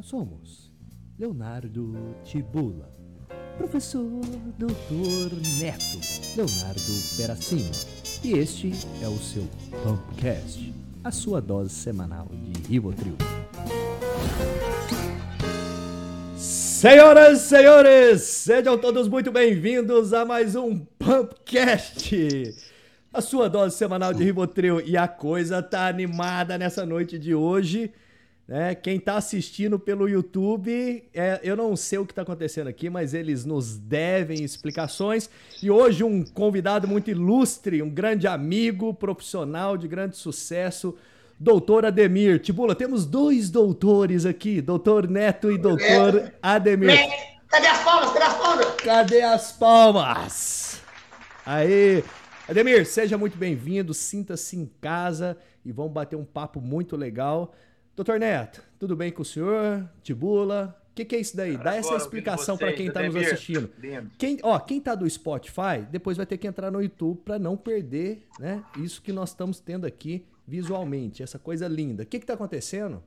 Nós somos Leonardo Tibula, professor Dr. Neto Leonardo Peracino, e este é o seu Pumpcast, a sua dose semanal de Rivotril. Senhoras e senhores, sejam todos muito bem-vindos a mais um Pumpcast, a sua dose semanal de Rivotril. E a coisa tá animada nessa noite de hoje. Né? Quem está assistindo pelo YouTube, é, eu não sei o que está acontecendo aqui, mas eles nos devem explicações. E hoje um convidado muito ilustre, um grande amigo, profissional de grande sucesso, doutor Ademir. Tibula, temos dois doutores aqui, doutor Neto e doutor Ademir. Cadê as palmas? Cadê as palmas? Cadê as palmas? Aí, Ademir, seja muito bem-vindo, sinta-se em casa e vamos bater um papo muito legal. Doutor Neto, tudo bem com o senhor? Tibula? O que, que, é isso daí? Dá essa explicação para quem está nos assistindo. Quem, ó, quem tá do Spotify, depois vai ter que entrar no YouTube para não perder, né? Isso que nós estamos tendo aqui visualmente, essa coisa linda. O que está acontecendo?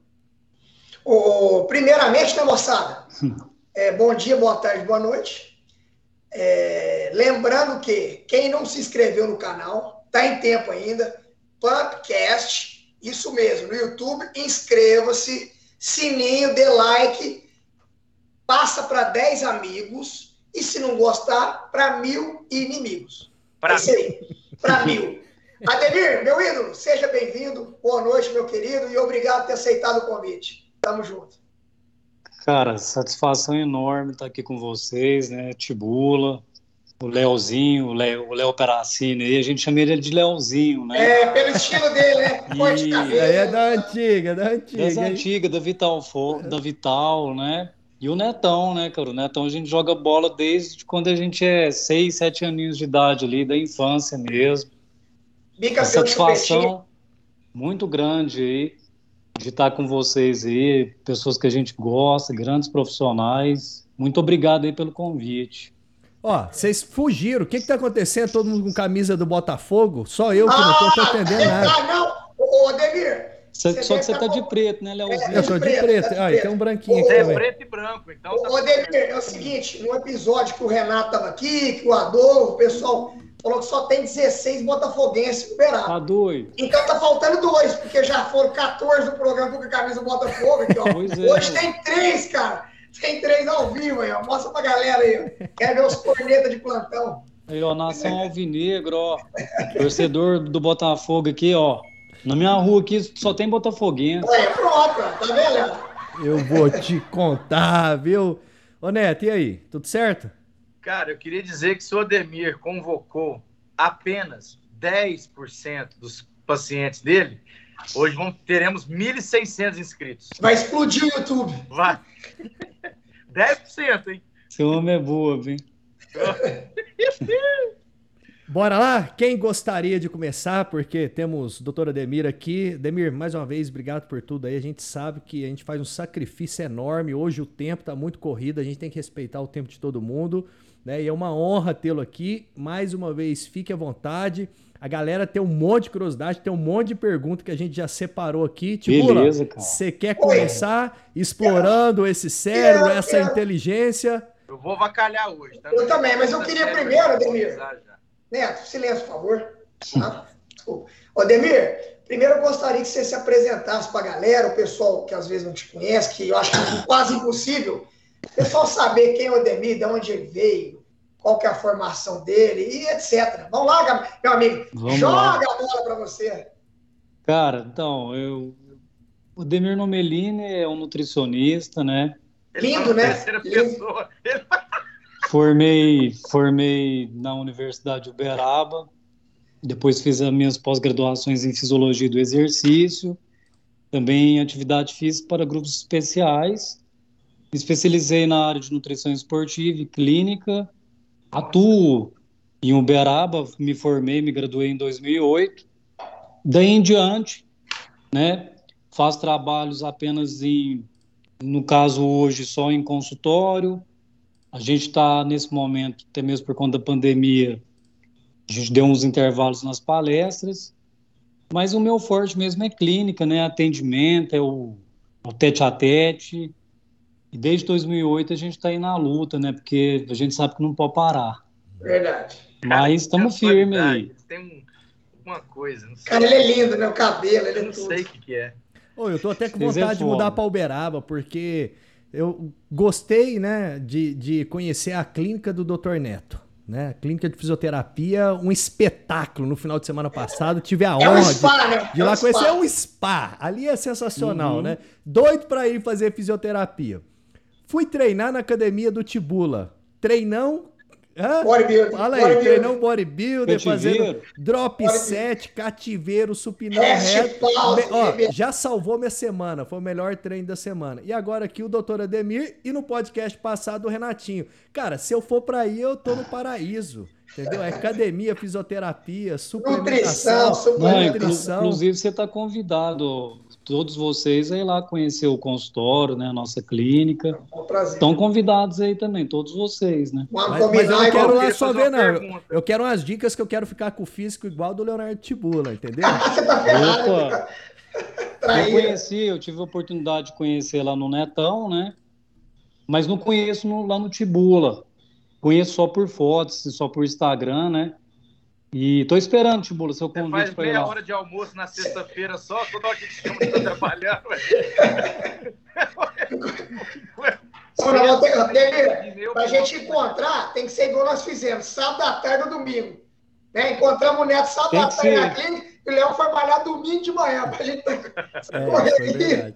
Oh, primeiramente, né, moçada? É, bom dia, boa tarde, boa noite. É, lembrando que quem não se inscreveu no canal, tá em tempo ainda. Pumpcast isso mesmo, no YouTube, inscreva-se, sininho, dê like, passa para 10 amigos e se não gostar, para mil inimigos. Para é para mil. Ademir, meu ídolo, seja bem-vindo. Boa noite, meu querido, e obrigado por ter aceitado o convite. Tamo junto. Cara, satisfação enorme estar aqui com vocês, né? Tibula, o Leozinho, o Léo, o Léo Peracini, aí a gente chama ele de Leozinho, né? É, pelo estilo dele, né? Forte cabelo. É da antiga, da antiga. Da antiga, da Vital, da Vital, né? E o Netão, né, cara? O Netão a gente joga bola desde quando a gente é 6, 7 aninhos de idade ali, da infância mesmo. Bica satisfação muito grande aí de estar com vocês aí, pessoas que a gente gosta, grandes profissionais. Muito obrigado aí pelo convite. Ó, vocês fugiram. O que que tá acontecendo? Todo mundo com camisa do Botafogo? Só eu que ah, não tô ah, entendendo nada. Ah, não! Ô, Ademir, só que você tá de preto, né, Leozinho? É, eu tô de preto. preto. Tá de ah, preto. tem um branquinho aqui é preto e branco, então tá Ô, Ademir, é o seguinte, no episódio que o Renato tava aqui, que o Adolfo, o pessoal falou que só tem 16 botafoguenses liberados. Tá doido. Então tá faltando dois, porque já foram 14 do programa com a camisa do Botafogo aqui, ó. Pois é. Hoje tem três, cara. Tem três ao vivo aí, ó. Mostra pra galera aí. Quer ver os cornetas de plantão? Aí, ó, nação alvinegro, ó. Torcedor do Botafogo aqui, ó. Na minha rua aqui só tem botafoguense. Ué, pronto, tá vendo? Eu vou te contar, viu? Ô Neto, e aí? Tudo certo? Cara, eu queria dizer que se o Ademir convocou apenas 10% dos pacientes dele, hoje vamos, teremos 1.600 inscritos. Vai explodir o YouTube. Vai. 10%, hein? Seu homem é boa, viu? Bora lá? Quem gostaria de começar? Porque temos o doutor Ademir aqui. Demir, mais uma vez, obrigado por tudo aí. A gente sabe que a gente faz um sacrifício enorme. Hoje o tempo está muito corrido, a gente tem que respeitar o tempo de todo mundo. Né? E é uma honra tê-lo aqui. Mais uma vez, fique à vontade. A galera tem um monte de curiosidade, tem um monte de perguntas que a gente já separou aqui. Tipo, Beleza, cara. Você quer começar explorando esse cérebro, essa inteligência? Eu vou vacalhar hoje. Tá? Eu também, mas eu queria primeiro, Ademir. Neto, silêncio, por favor. Tá? Ô, Demir, primeiro eu gostaria que você se apresentasse para a galera, o pessoal que às vezes não te conhece, que eu acho que é quase impossível, o pessoal saber quem é o Demir, de onde ele veio, qual que é a formação dele e etc. Vamos lá, meu amigo. Vamos joga lá. a bola para você. Cara, então, eu, o Demir Nomelini é um nutricionista, né? Lindo, né? Lindo. Formei, formei na Universidade de Uberaba, depois fiz as minhas pós-graduações em Fisiologia do Exercício, também em Atividade Física para grupos especiais, me especializei na área de nutrição esportiva e clínica, Atuo em Uberaba, me formei, me graduei em 2008. Daí em diante, né, faço trabalhos apenas em, no caso hoje, só em consultório. A gente está nesse momento, até mesmo por conta da pandemia, a gente deu uns intervalos nas palestras, mas o meu forte mesmo é clínica, né, atendimento, é o, o tete a tete, E desde 2008 a gente está aí na luta, né? Porque a gente sabe que não pode parar. Verdade. Mas estamos firmes aí. Tem uma coisa. Cara, ele é lindo, né? O cabelo, ele é não tudo. sei o que, que é. Ô, eu tô até com é vontade é de mudar para Uberaba, porque eu gostei, né, de, de conhecer a clínica do Dr. Neto. Né? Clínica de fisioterapia, um espetáculo no final de semana passado. Tive a é honra um spa, de, né? de é lá um conhecer. Spa. É um spa. Ali é sensacional, uhum. né? Doido para ir fazer fisioterapia. Fui treinar na academia do Tibula. Treinão Hã? Bodybuilder. Fala aí, treinão bodybuilder, fazendo drop set, cativeiro, supinão reto. Ó, já salvou minha semana, foi o melhor treino da semana. E agora aqui o doutor Ademir e no podcast passado o Renatinho. Cara, se eu for pra aí, eu tô no paraíso. Entendeu? É academia, fisioterapia, suplementação, nutrição. Não, nutrição. Inclusive, você está convidado todos vocês aí lá conhecer o consultório, né, a nossa clínica. É um prazer. Estão convidados aí também, todos vocês, né? Mas, mas eu não quero lá só ver, não. Eu quero umas dicas que eu quero ficar com o físico igual do Leonardo Tibula, entendeu? Você tá ferrado, Opa. Eu conheci, eu tive a oportunidade de conhecer lá no Netão, né? Mas não conheço no, lá no Tibula. Conheço só por fotos, só por Instagram, né? E tô esperando, Tibula, seu convite Você faz meia lá. hora de almoço na sexta-feira só, toda hora que te chama, tá trabalhando, Não, pra gente encontrar, tem que ser igual nós fizemos, sábado à tarde ou domingo. Né? Encontramos o Neto sábado à tarde na clínica e o Leão foi malhar domingo de manhã pra gente é, correr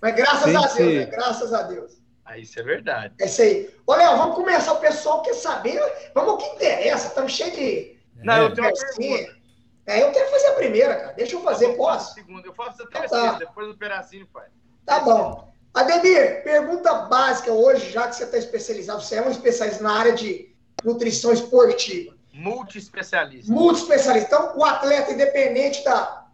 Mas graças tem a Deus, né? graças a Deus. Ah, isso é verdade. É isso aí. Ô, Léo, vamos começar. O pessoal quer saber. Vamos o que interessa. Estamos cheios de não, eu tenho uma pergunta. É, eu quero fazer a primeira, cara. Deixa eu fazer, eu posso? Segunda. Eu faço a então terceira, então, tá. depois o pedacinho faz. Tá bom. Ademir, pergunta básica hoje, já que você está especializado, você é um especialista na área de nutrição esportiva. Multi-especialista. Multi-especialista. Então, o atleta, independente da,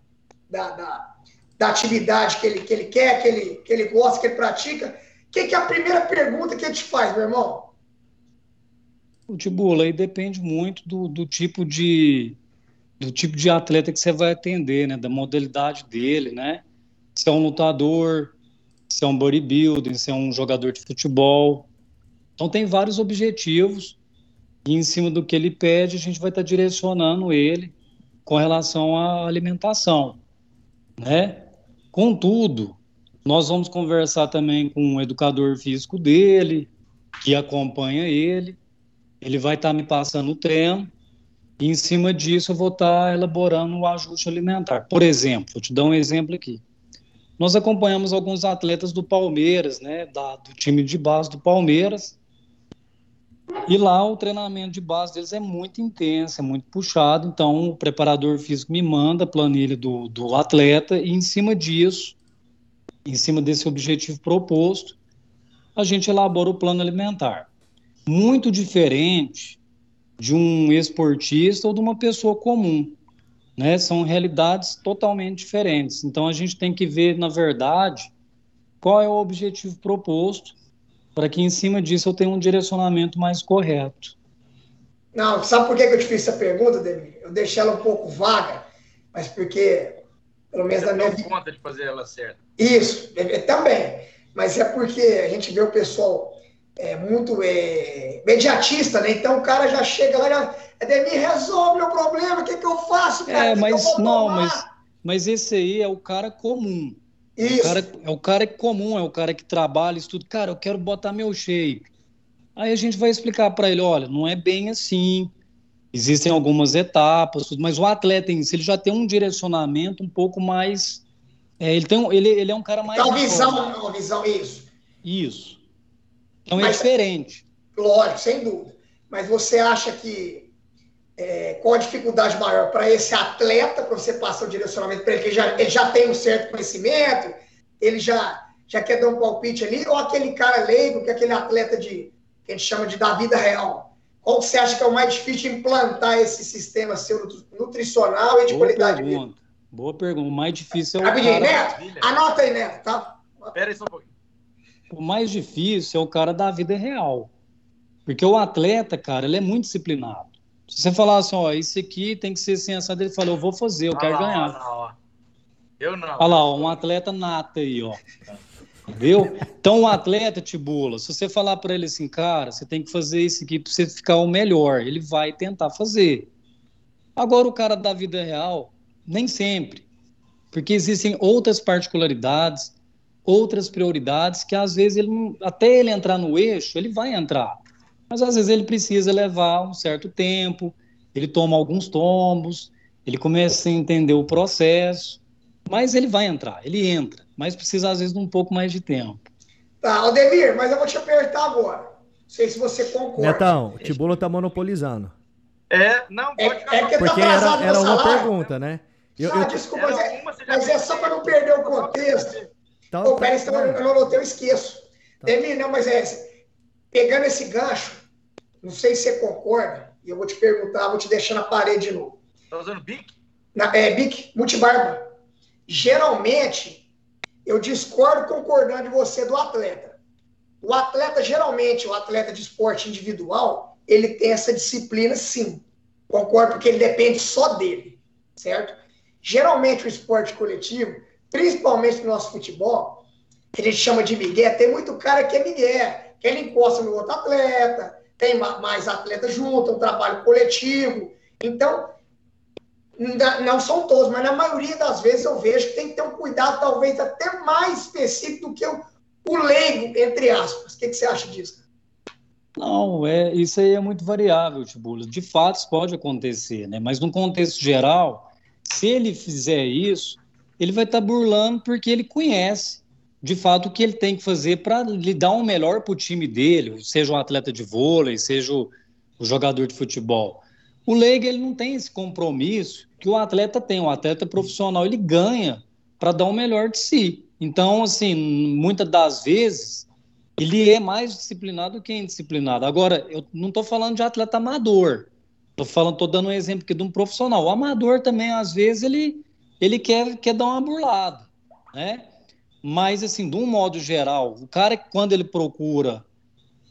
da, da, da, atividade que ele, que ele quer, que ele, que ele gosta, que ele pratica, o que, que é a primeira pergunta que ele te faz, meu irmão? O Tibula aí depende muito do, do tipo de do tipo de atleta que você vai atender, né? Da modalidade dele, né? Se é um lutador, se é um bodybuilder, se é um jogador de futebol. Então tem vários objetivos e em cima do que ele pede a gente vai estar direcionando ele com relação à alimentação, né? Contudo, nós vamos conversar também com o educador físico dele, que acompanha ele, ele vai estar tá me passando o treino e em cima disso eu vou estar tá elaborando o ajuste alimentar. Por exemplo, vou te dar um exemplo aqui. Nós acompanhamos alguns atletas do Palmeiras, né, da, do time de base do Palmeiras, e lá o treinamento de base deles é muito intenso, é muito puxado, então o preparador físico me manda a planilha do, do atleta e em cima disso, em cima desse objetivo proposto, a gente elabora o plano alimentar muito diferente de um esportista ou de uma pessoa comum. Né? São realidades totalmente diferentes. Então a gente tem que ver, na verdade, qual é o objetivo proposto para que em cima disso eu tenha um direcionamento mais correto. Não, sabe por que eu te fiz essa pergunta, Demi? Eu deixei ela um pouco vaga, mas porque, pelo menos Você na minha vida. conta de fazer ela certa. Isso, é, é, também. Mas é porque a gente vê o pessoal é, muito é, mediatista, né? Então o cara já chega lá e já. Ademir, resolve meu problema, o que, que eu faço, cara? É, mas não, mas, mas esse aí é o cara comum. Isso. O cara, é o cara comum, é o cara que trabalha, estuda. Cara, eu quero botar meu shape. Aí a gente vai explicar para ele: olha, não é bem assim. Existem algumas etapas, tudo, mas o atleta em si ele já tem um direcionamento um pouco mais. É, ele, tem um, ele, ele é um cara mais. Então, visão, uma visão, isso. Isso. Então é Mas, diferente. Lógico, sem dúvida. Mas você acha que é, qual a dificuldade maior para esse atleta, para você passar o direcionamento para ele, que já, ele já tem um certo conhecimento, ele já, já quer dar um palpite ali, ou aquele cara leigo, que é aquele atleta de que a gente chama de da vida real? Qual você acha que é o mais difícil de implantar esse sistema seu nutricional e de Boa qualidade pergunta. de vida? Boa pergunta. O mais difícil é o Rapidinho, cara... Neto, anota aí, Neto, tá? Espera aí só um pouquinho o mais difícil é o cara da vida real. Porque o atleta, cara, ele é muito disciplinado. Se você falar assim, ó, isso aqui tem que ser assim, assado, ele fala, eu vou fazer, eu ah quero lá, ganhar. Lá, Eu não. Olha lá, ó, um atleta nato aí, ó. Entendeu? Então, o atleta, Tibula, se você falar para ele assim, cara, você tem que fazer isso aqui para você ficar o melhor, ele vai tentar fazer. Agora, o cara da vida real, nem sempre. Porque existem outras particularidades, outras prioridades que às vezes ele não, até ele entrar no eixo, ele vai entrar. Mas às vezes ele precisa levar um certo tempo, ele toma alguns tombos, ele começa a entender o processo, mas ele vai entrar, ele entra, mas precisa às vezes de um pouco mais de tempo. Tá, Aldemir, mas eu vou te apertar agora. Não sei se você concorda. Netão, o Tibula tá monopolizando. É, não, é, pode é, é que Porque tá era, era uma pergunta, né? Eu, ah, eu, desculpa, mas, é, mas é só para não perder o contexto. Então, Pô, peraí, senão eu não anotei, eu esqueço. Tá. Não, mas é pegando esse gancho, não sei se você concorda, e eu vou te perguntar, vou te deixar na parede de novo. Tá usando BIC? Na, é, BIC, multibarba. Geralmente, eu discordo concordando de você do atleta. O atleta, geralmente, o atleta de esporte individual, ele tem essa disciplina sim. Concordo, porque ele depende só dele, certo? Geralmente, o esporte coletivo, principalmente no nosso futebol, que a gente chama de migué, tem muito cara que é migué, que ele encosta no outro atleta, tem mais atletas junto, um trabalho coletivo. Então, não são todos, mas na maioria das vezes eu vejo que tem que ter um cuidado talvez até mais específico do que o, o leigo, entre aspas. O que, que você acha disso? Não, é, isso aí é muito variável, Tibulo. De fato, isso pode acontecer, né? Mas no contexto geral, se ele fizer isso, ele vai estar tá burlando porque ele conhece de fato o que ele tem que fazer para lhe dar um melhor para o time dele, seja um atleta de vôlei, seja o, jogador de futebol. O leigo ele não tem esse compromisso que o atleta tem. O atleta profissional ele ganha para dar o melhor de si. Então, assim, muitas das vezes ele é mais disciplinado do que indisciplinado. Agora, eu não estou falando de atleta amador. Estou falando, estou dando um exemplo aqui de um profissional. O amador também, às vezes, ele, ele quer, quer dar uma burlada, né? Mas, assim, de um modo geral, o cara, quando ele procura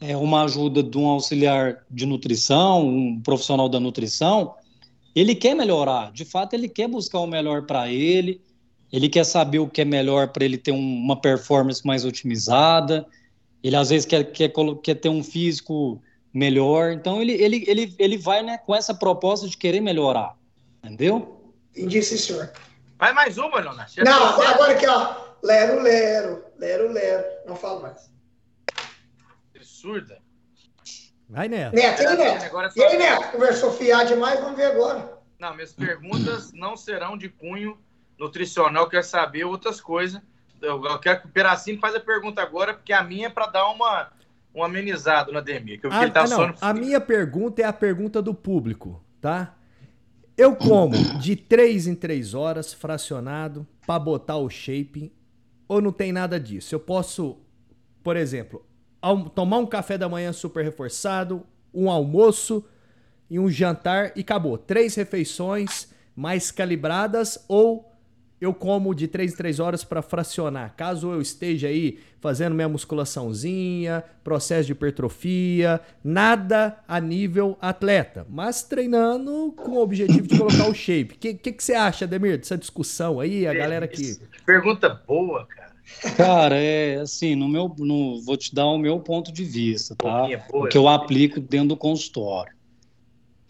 é, uma ajuda de um auxiliar de nutrição, um profissional da nutrição, ele quer melhorar. De fato, ele quer buscar o melhor para ele, ele quer saber o que é melhor para ele ter um, uma performance mais otimizada, ele às vezes quer, quer, quer ter um físico melhor. Então, ele, ele, ele, ele vai né, com essa proposta de querer melhorar. Entendeu? Entendi, senhor. Vai mais uma, Leonardo. Não, agora, agora aqui, ó. Lero, lero, lero, lero. Não falo mais. Absurda. Vai, Neto. Neto, e Neto? Agora e aí, Neto? Conversou fiar demais, vamos ver agora. Não, minhas perguntas não serão de cunho nutricional, quer saber outras coisas. Eu, quero que o Peracino faz a pergunta agora, porque a minha é para dar uma, um amenizado na Demir. Que eu ah, tá ah, não, a minha pergunta é a pergunta do público, tá? Eu como de 3 em 3 horas, fracionado, para botar o shape ou não tem nada disso? Eu posso, por exemplo, tomar um café da manhã super reforçado, um almoço e um jantar e acabou. Três refeições mais calibradas ou eu como de 3 em 3 horas para fracionar. Caso eu esteja aí fazendo minha musculaçãozinha, processo de hipertrofia, nada a nível atleta, mas treinando com o objetivo de colocar o shape. O que, que, que, você acha, Demir, dessa discussão aí, a galera que... Pergunta boa, cara. Cara, é assim, no meu, no, vou te dar o meu ponto de vista, tá? O que eu aplico dentro do consultório.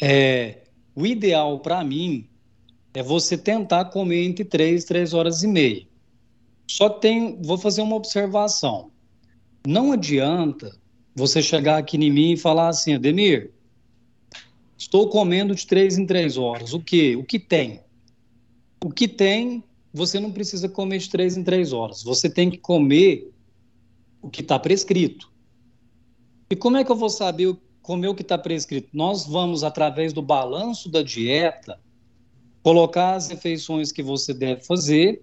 É, o ideal para mim é você tentar comer entre 3 e 3 horas e meia. Só tem, vou fazer uma observação. Não adianta você chegar aqui em mim e falar assim, Ademir, estou comendo de 3 em 3 horas. O que? O que tem? O que tem você não precisa comer de três em três horas. Você tem que comer o que está prescrito. E como é que eu vou saber comer o que está prescrito? Nós vamos, através do balanço da dieta, colocar as refeições que você deve fazer.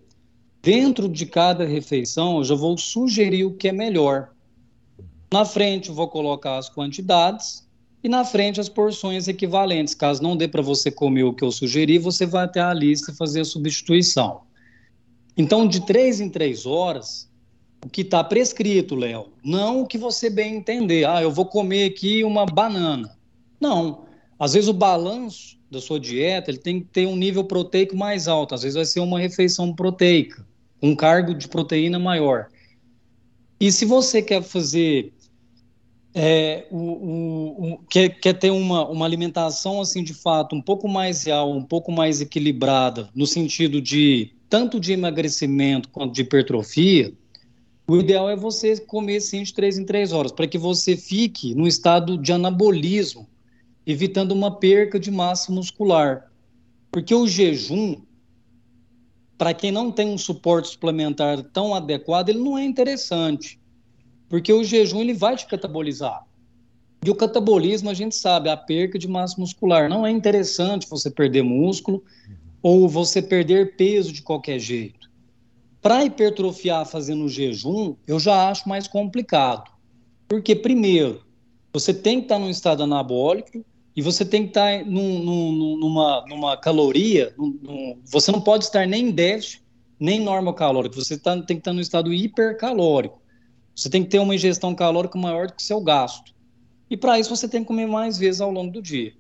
Dentro de cada refeição, eu já vou sugerir o que é melhor. Na frente, vou colocar as quantidades e na frente as porções equivalentes. Caso não dê para você comer o que eu sugeri, você vai até a lista e fazer a substituição. Então, de três em três horas, o que está prescrito, Léo, não o que você bem entender. Ah, eu vou comer aqui uma banana. Não. Às vezes o balanço da sua dieta ele tem que ter um nível proteico mais alto. Às vezes vai ser uma refeição proteica, um cargo de proteína maior. E se você quer fazer é, o, o, o, quer, quer ter uma, uma alimentação assim de fato um pouco mais real, um pouco mais equilibrada, no sentido de tanto de emagrecimento quanto de hipertrofia, o ideal é você comer sim de três em três horas, para que você fique no estado de anabolismo, evitando uma perca de massa muscular. Porque o jejum, para quem não tem um suporte suplementar tão adequado, ele não é interessante. Porque o jejum ele vai te catabolizar. E o catabolismo, a gente sabe, a perca de massa muscular. Não é interessante você perder músculo ou você perder peso de qualquer jeito. Para hipertrofiar fazendo jejum, eu já acho mais complicado. Porque, primeiro, você tem que estar num estado anabólico e você tem que estar num, num, numa, numa caloria. Num, você não pode estar nem em déficit, nem normal calórico. Você tá, tem que estar no estado hipercalórico. Você tem que ter uma ingestão calórica maior do que o seu gasto. E para isso você tem que comer mais vezes ao longo do dia.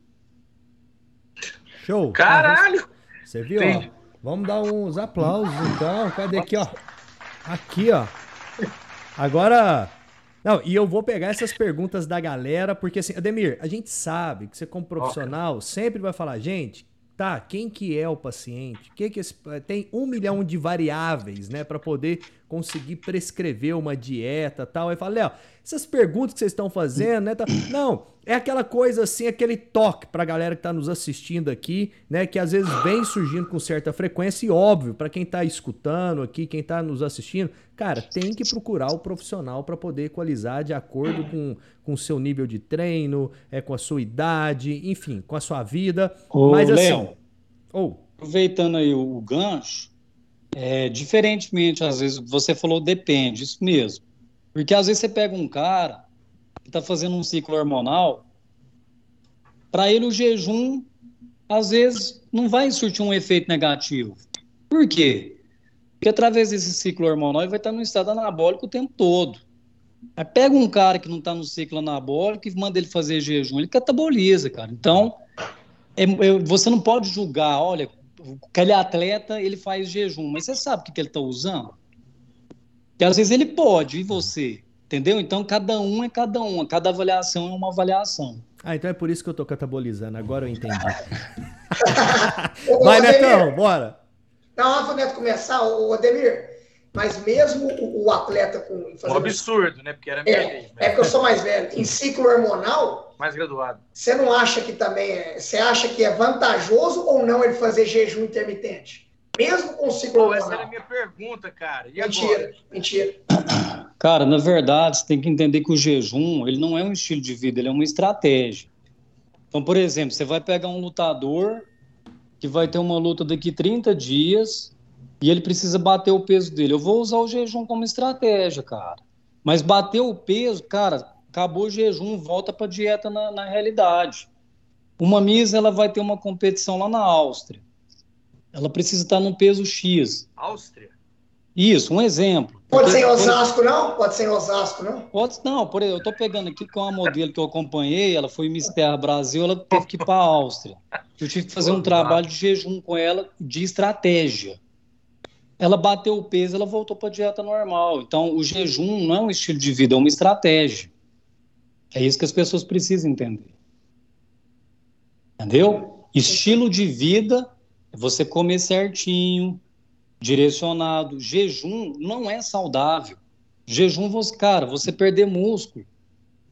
Show! Caralho! Você viu, ó? Vamos dar uns aplausos então. Cadê aqui, ó? Aqui, ó. Agora. Não, e eu vou pegar essas perguntas da galera, porque assim, Ademir, a gente sabe que você, como profissional, sempre vai falar, gente, tá, quem que é o paciente? Que que esse, tem um milhão de variáveis, né, para poder conseguir prescrever uma dieta tal. Aí fala, Léo, essas perguntas que vocês estão fazendo, né? Tá... Não, é aquela coisa assim, aquele toque pra galera que tá nos assistindo aqui, né? Que às vezes vem surgindo com certa frequência e óbvio, para quem tá escutando aqui, quem tá nos assistindo, cara, tem que procurar o profissional para poder equalizar de acordo com com o seu nível de treino, é com a sua idade, enfim, com a sua vida. Ô, Mas assim, Leon, oh. aproveitando aí o gancho, é, diferentemente, às vezes, você falou depende, isso mesmo. Porque às vezes você pega um cara que está fazendo um ciclo hormonal, para ele o jejum, às vezes, não vai surtir um efeito negativo. Por quê? Porque através desse ciclo hormonal ele vai estar no estado anabólico o tempo todo. Aí pega um cara que não está no ciclo anabólico e manda ele fazer jejum, ele cataboliza, cara. Então, é, é, você não pode julgar, olha, aquele atleta, ele faz jejum, mas você sabe o que, que ele está usando? Que às vezes ele pode, e você? Entendeu? Então, cada um é cada um, cada avaliação é uma avaliação. Ah, então é por isso que eu tô catabolizando, agora eu entendi. Vai, Netão, bora! Não, antes do Neto começar, o Ademir, mas mesmo o, o atleta com. Um absurdo, né? Porque era minha é, vez. É porque eu sou mais velho. Em ciclo hormonal. Mais graduado. Você não acha que também é. Você acha que é vantajoso ou não ele fazer jejum intermitente? Mesmo com ciclo Pô, hormonal. Essa era a minha pergunta, cara. E mentira, agora? mentira. Cara, na verdade, você tem que entender que o jejum, ele não é um estilo de vida, ele é uma estratégia. Então, por exemplo, você vai pegar um lutador que vai ter uma luta daqui 30 dias e ele precisa bater o peso dele. Eu vou usar o jejum como estratégia, cara. Mas bater o peso, cara, acabou o jejum, volta para dieta na, na realidade. Uma Miss, ela vai ter uma competição lá na Áustria. Ela precisa estar num peso X. Áustria? Isso, um exemplo. Pode ser em Osasco, não? Pode ser em Osasco, não? Pode, não, por exemplo, eu estou pegando aqui com uma modelo que eu acompanhei, ela foi Miss Terra Brasil, ela teve que ir para a Áustria. Eu tive que fazer um trabalho de jejum com ela de estratégia ela bateu o peso, ela voltou para a dieta normal. Então, o jejum não é um estilo de vida, é uma estratégia. É isso que as pessoas precisam entender. Entendeu? Estilo de vida você comer certinho, direcionado. Jejum não é saudável. Jejum, você, cara, você perder músculo,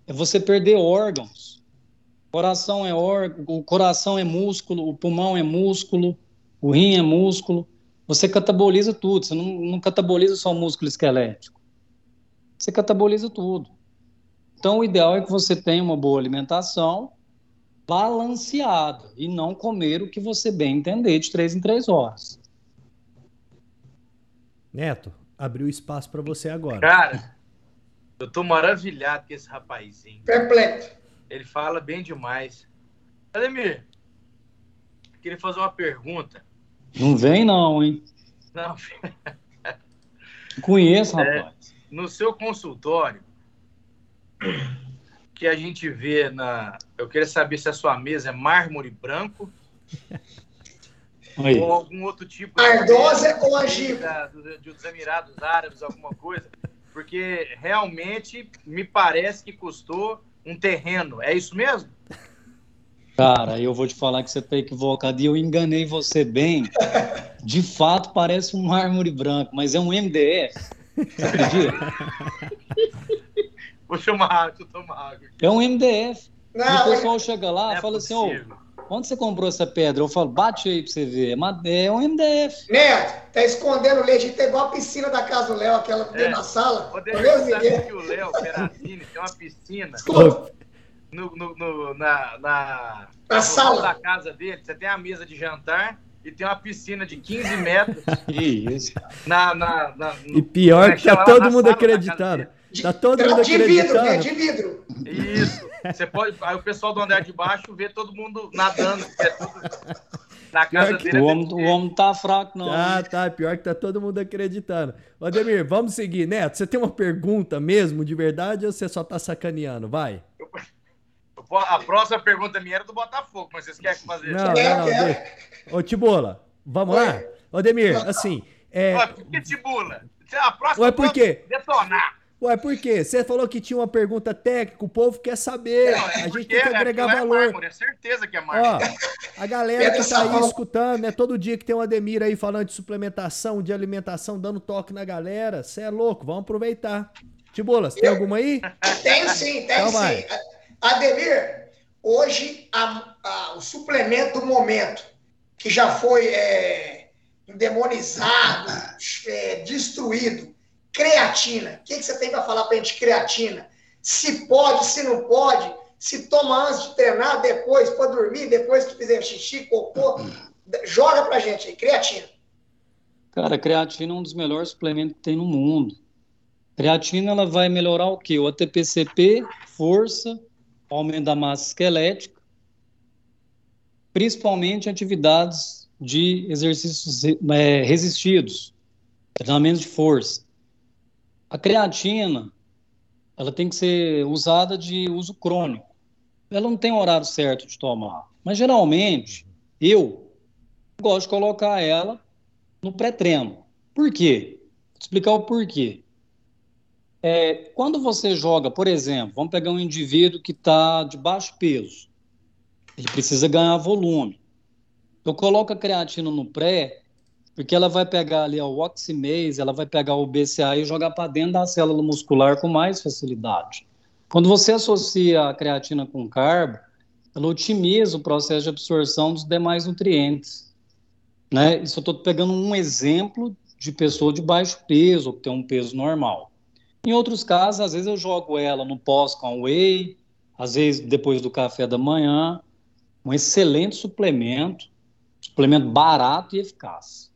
é você perder órgãos. Coração é órgão, o coração é músculo, o pulmão é músculo, o rim é músculo você cataboliza tudo, você não, não cataboliza só o músculo esquelético. Você cataboliza tudo. Então, o ideal é que você tenha uma boa alimentação balanceada e não comer o que você bem entender de três em três horas. Neto, abriu espaço para você agora. Cara, eu tô maravilhado com esse rapazinho. Perplexo. Ele fala bem demais. Ademir, queria fazer uma pergunta. Não vem, não, hein? Não. Conheço, rapaz. É, no seu consultório, que a gente vê na. Eu queria saber se a sua mesa é mármore branco. Oi. Ou algum outro tipo de. Ardosa ou agiva? Dos Emirados Árabes, alguma coisa. porque realmente me parece que custou um terreno. É isso mesmo? Cara, eu vou te falar que você está equivocado e eu enganei você bem. De fato, parece um mármore branco, mas é um MDF. Você acredita? Vou chamar água, eu tomar água. É um MDF. Não, o pessoal chega lá e é fala possível. assim, ô, Onde você comprou essa pedra? Eu falo, bate aí pra você ver. É, é um MDF. Neto, tá escondendo leite. Tem igual a piscina da casa do Léo, aquela que é. na sala. Ô, Deus sabe que o Léo Perazini tem uma piscina no, no, no, na, na, na sala da casa dele. Você tem a mesa de jantar e tem uma piscina de 15 metros. Isso. Na, na, na, e pior que tá todo mundo acreditando. Tá todo mundo de vidro, né? De vidro. Isso. Você pode. Aí o pessoal do andar de baixo vê todo mundo nadando. É tudo, na casa dele. O homem, o homem tá fraco, não. Ah, tá. Pior que tá todo mundo acreditando. Ademir, vamos seguir. Neto, você tem uma pergunta mesmo, de verdade, ou você só tá sacaneando? Vai. A próxima pergunta minha era do Botafogo, mas vocês querem fazer? Não, não, não. Ô, Tibola, vamos lá? Ademir, assim. É... Ué, por que Tibula? A próxima Ué, por quê? Detonar. Ué, por quê? Você falou que tinha uma pergunta técnica, o povo quer saber. Não, é a gente tem que agregar é valor. É mármore, é certeza que é mármore. Ó, a galera que tá aí escutando, né? Todo dia que tem um Ademir aí falando de suplementação, de alimentação, dando toque na galera. Você é louco, vamos aproveitar. Tibolas, tem alguma aí? Tem sim, tem então sim. Vai. Ademir, hoje a, a, o suplemento do momento, que já foi é, endemonizado, é, destruído, Creatina. O que, que você tem para falar para a gente creatina? Se pode, se não pode, se toma antes de treinar, depois para dormir, depois que fizer xixi, cocô. Joga para a gente aí, creatina. Cara, creatina é um dos melhores suplementos que tem no mundo. Creatina ela vai melhorar o quê? O ATPCP, força, aumento da massa esquelética, principalmente atividades de exercícios é, resistidos, treinamentos de força. A creatina, ela tem que ser usada de uso crônico. Ela não tem horário certo de tomar. Mas geralmente, eu gosto de colocar ela no pré-treino. Por quê? Vou explicar o porquê. É, quando você joga, por exemplo, vamos pegar um indivíduo que está de baixo peso, ele precisa ganhar volume. Eu coloco a creatina no pré porque ela vai pegar ali o oximase, ela vai pegar o BCA e jogar para dentro da célula muscular com mais facilidade. Quando você associa a creatina com carbo, ela otimiza o processo de absorção dos demais nutrientes. Né? Isso eu estou pegando um exemplo de pessoa de baixo peso, que tem um peso normal. Em outros casos, às vezes eu jogo ela no pós com whey, às vezes depois do café da manhã. Um excelente suplemento, suplemento barato e eficaz.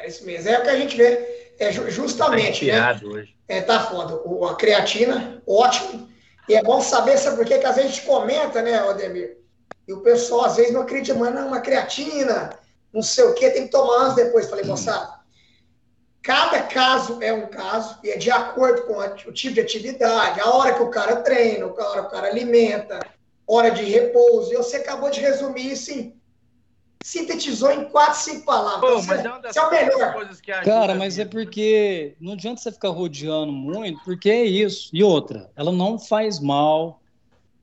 É isso mesmo. É o que a gente vê. É justamente. Tá né? hoje. É, tá foda. O, a creatina, ótimo. E é bom saber, sabe por quê? Que às vezes a gente comenta, né, Odemir? E o pessoal às vezes não acredita, mas não, uma creatina, não sei o quê, tem que tomar antes depois. Falei, moçada, cada caso é um caso e é de acordo com o tipo de atividade, a hora que o cara treina, a hora que o cara alimenta, hora de repouso. E você acabou de resumir isso em sintetizou em quatro, cinco palavras. Pô, mas é uma das é o melhor. coisas que Cara, mas é porque não adianta você ficar rodeando muito, porque é isso. E outra, ela não faz mal,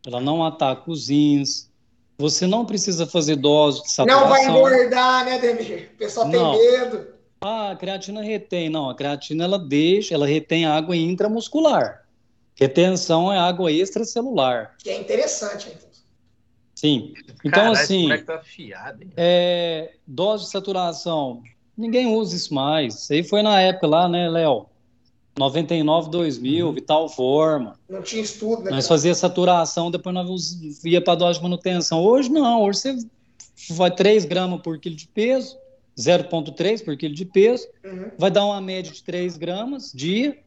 ela não ataca os rins, você não precisa fazer dose de saturação. Não vai engordar, né, Demir? O pessoal não. tem medo. Ah, a creatina retém. Não, a creatina ela deixa, ela retém água intramuscular. Retenção é água extracelular. Que é interessante, então. Sim. Então, Caralho, assim. É, tá fiado, é, dose de saturação. Ninguém usa isso mais. Isso aí foi na época lá, né, Léo? 99, 2000, uhum. Vital Forma. Não tinha estudo, né? Nós fazia saturação, depois nós ia para dose de manutenção. Hoje não, hoje você vai 3 gramas por quilo de peso, 0,3 por quilo de peso, uhum. vai dar uma média de 3 gramas dia,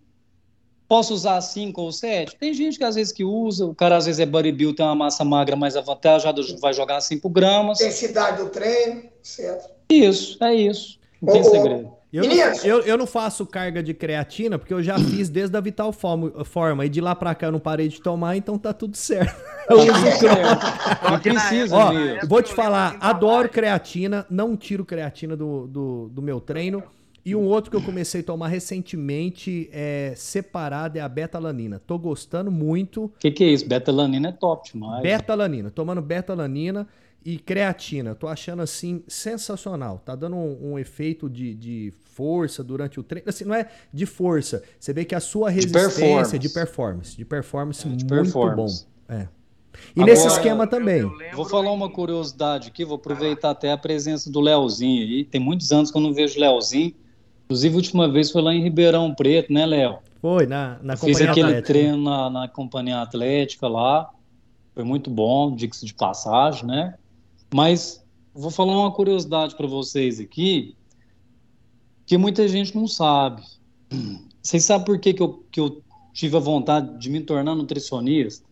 Posso usar 5 ou 7? Tem gente que às vezes que usa, o cara às vezes é bodybuilder, tem uma massa magra mais avantajada, vai jogar 5 gramas. Intensidade do treino, certo. Isso, é isso. Não tem segredo. Eu não, eu, eu não, faço carga de creatina porque eu já fiz desde a Vital Forma e de lá pra cá eu não parei de tomar, então tá tudo certo. Tá certo. Não precisa. Ó, vou te falar, adoro creatina, não tiro creatina do, do, do meu treino. E um outro que eu comecei a tomar recentemente é separado, é a betalanina. Tô gostando muito. O que, que é isso? Betalanina é top demais. Betalanina. Tomando betalanina e creatina. Tô achando assim sensacional. Tá dando um, um efeito de, de, força durante o treino. Assim, não é de força. Você vê que a sua resistência de performance, de performance, de performance é, de muito performance. bom. É. E Agora, nesse esquema também. Eu, eu vou falar uma curiosidade aqui, vou aproveitar até a presença do Leozinho aí. Tem muitos anos que eu não vejo o Leozinho. Inclusive, a última vez foi lá em Ribeirão Preto, né, Léo? Foi, na, na Fiz aquele atlética. treino na, na companhia atlética lá. Foi muito bom, diga-se de passagem, né? Mas vou falar uma curiosidade para vocês aqui, que muita gente não sabe. Vocês sabem por que, que, eu, que eu tive a vontade de me tornar nutricionista?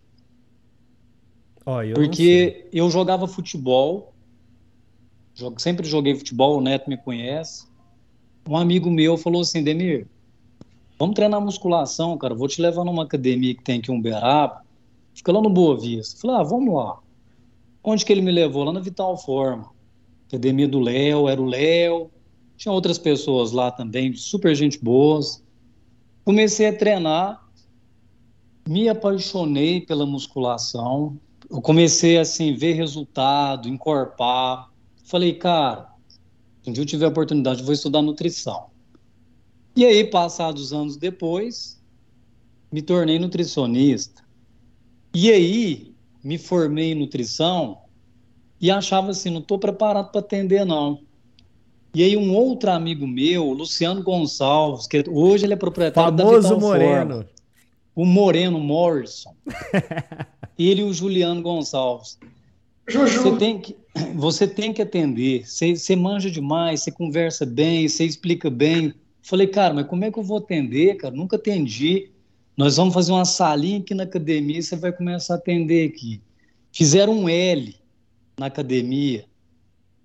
Oh, eu Porque eu jogava futebol, sempre joguei futebol, o Neto me conhece um amigo meu falou assim, Demir, vamos treinar musculação, cara, vou te levar numa academia que tem aqui em Uberaba, fica lá no Boa Vista. Falei, ah, vamos lá. Onde que ele me levou? Lá na Vital Forma. Academia do Léo, era o Léo, tinha outras pessoas lá também, super gente boas. Comecei a treinar, me apaixonei pela musculação, eu comecei assim, ver resultado, encorpar. Falei, cara, um dia eu tiver a oportunidade, vou estudar nutrição. E aí, passados anos depois, me tornei nutricionista. E aí, me formei em nutrição e achava assim, não estou preparado para atender, não. E aí, um outro amigo meu, Luciano Gonçalves, que hoje ele é proprietário Famoso da Vital Moreno. Forma, o Moreno Morrison. ele e o Juliano Gonçalves. Juju. Você tem que, você tem que atender. Você, você manja demais, você conversa bem, você explica bem. Falei, cara, mas como é que eu vou atender, cara? Nunca atendi. Nós vamos fazer uma salinha aqui na academia, você vai começar a atender aqui. Fizeram um L na academia.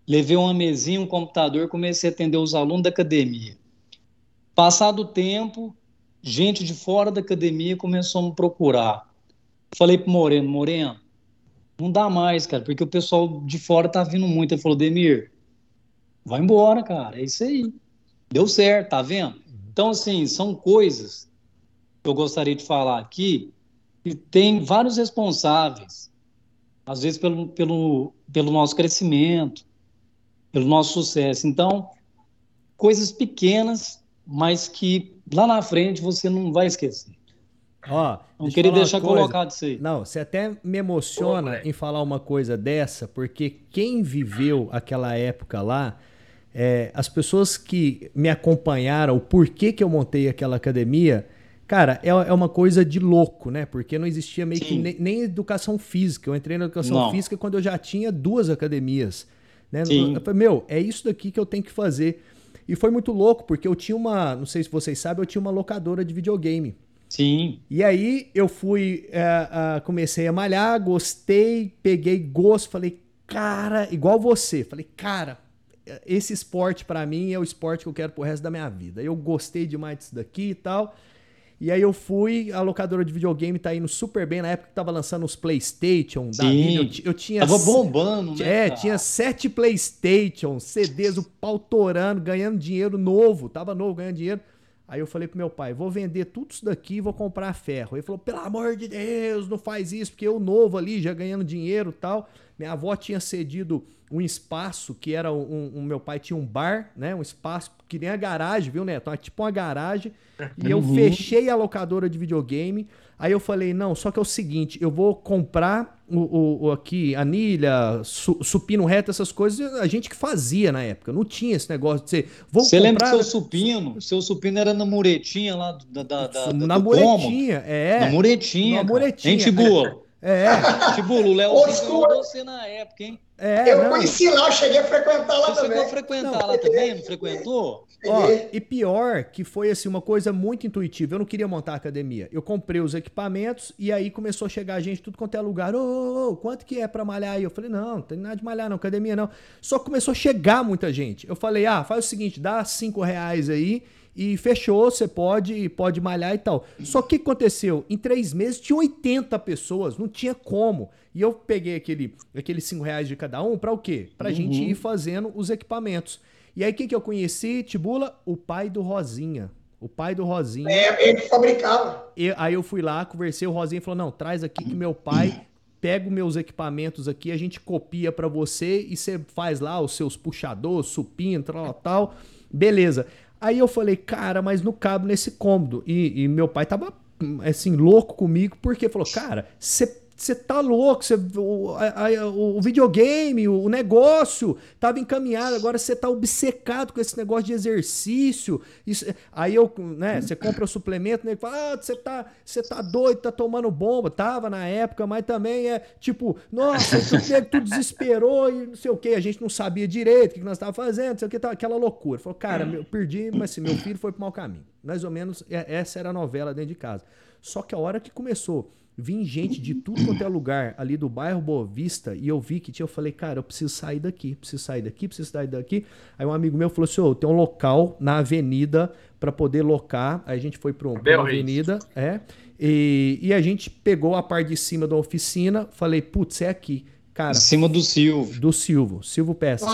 Levei uma mesinha, um computador, comecei a atender os alunos da academia. Passado o tempo, gente de fora da academia começou a me procurar. Falei pro Moreno, Moreno, não dá mais, cara, porque o pessoal de fora tá vindo muito. Ele falou, Demir, vai embora, cara, é isso aí. Deu certo, tá vendo? Então, assim, são coisas que eu gostaria de falar aqui que tem vários responsáveis, às vezes pelo, pelo, pelo nosso crescimento, pelo nosso sucesso. Então, coisas pequenas, mas que lá na frente você não vai esquecer. Ó, não queria deixar colocado isso aí. Não, você até me emociona Pô, em falar uma coisa dessa, porque quem viveu aquela época lá, é, as pessoas que me acompanharam, o porquê que eu montei aquela academia, cara, é, é uma coisa de louco, né? Porque não existia meio Sim. que nem, nem, educação física. Eu entrei na educação não. física quando eu já tinha duas academias. Né? Sim. Eu falei, meu, é isso daqui que eu tenho que fazer. E foi muito louco, porque eu tinha uma, não sei se vocês sabem, eu tinha uma locadora de videogame. Sim. E aí eu fui, uh, uh, comecei a malhar, gostei, peguei gosto, falei, cara, igual você, falei, cara, esse esporte para mim é o esporte que eu quero pro resto da minha vida. Eu gostei demais disso daqui e tal. E aí eu fui, a locadora de videogame tá indo super bem, na época que tava lançando os Playstation da vida, eu, eu, tinha... Tava bombando, né? É, cara? tinha sete Playstation, CDs, o pau torando, ganhando dinheiro novo, tava novo, ganhando dinheiro. Aí eu falei pro meu pai, vou vender tudo isso daqui e vou comprar ferro. Ele falou, pelo amor de Deus, não faz isso, porque eu novo ali, já ganhando dinheiro tal. Minha avó tinha cedido um espaço que era um, um, meu pai tinha um bar, né? Um espaço que nem a garagem, viu, Neto? Tipo uma garagem. E eu uhum. fechei a locadora de videogame. Aí eu falei, não, só que é o seguinte, eu vou comprar o, o, aqui, anilha, su, supino reto, essas coisas, a gente que fazia na época. Não tinha esse negócio de ser. Você comprar... lembra do seu supino? Seu supino era na muretinha lá da, da, da Na muretinha, é. Na muretinha. Na muretinha. Gente boa. É. Tibulo, o Léo você na época, hein? É, eu não. conheci lá, eu cheguei a frequentar lá você também. Você chegou a frequentar não, lá também, não frequentou? Ó, e pior que foi assim uma coisa muito intuitiva. Eu não queria montar academia. Eu comprei os equipamentos e aí começou a chegar gente tudo quanto é lugar. Ô, ô, ô quanto que é para malhar aí? Eu falei: "Não, não tem nada de malhar não, academia não". Só começou a chegar muita gente. Eu falei: "Ah, faz o seguinte, dá cinco reais aí e fechou, você pode, pode malhar e tal. Só que o que aconteceu? Em três meses tinha 80 pessoas, não tinha como. E eu peguei aquele, aqueles 5 reais de cada um para o quê? Pra uhum. gente ir fazendo os equipamentos. E aí quem que eu conheci, Tibula? O pai do Rosinha. O pai do Rosinha. É, ele fabricava. E, aí eu fui lá, conversei, o Rosinha falou: não, traz aqui que meu pai pega os meus equipamentos aqui, a gente copia para você e você faz lá os seus puxadores, supino, tal, tal. Beleza. Aí eu falei, cara, mas não cabe nesse cômodo. E, e meu pai tava, assim, louco comigo, porque falou, cara, você você tá louco, você, o, a, o videogame, o negócio tava encaminhado, agora você tá obcecado com esse negócio de exercício. Isso, aí eu, né, você compra o suplemento, né, fala, ah, você tá, você tá doido, tá tomando bomba. Tava na época, mas também é tipo, nossa, tudo, tudo desesperou e não sei o que, a gente não sabia direito o que nós tava fazendo, não sei o que, tá, aquela loucura. Falou, cara, eu perdi, mas assim, meu filho foi pro mau caminho. Mais ou menos, é, essa era a novela dentro de casa. Só que a hora que começou Vim gente de tudo quanto é lugar ali do bairro Boa Vista e eu vi que tinha, eu falei, cara, eu preciso sair daqui, preciso sair daqui, preciso sair daqui. Aí um amigo meu falou assim: oh, tem um local na avenida para poder locar. Aí a gente foi para uma avenida, é. E, e a gente pegou a parte de cima da oficina, falei, putz, é aqui. Cara, em cima do Silvio. Do Silvio, Silvio Peça.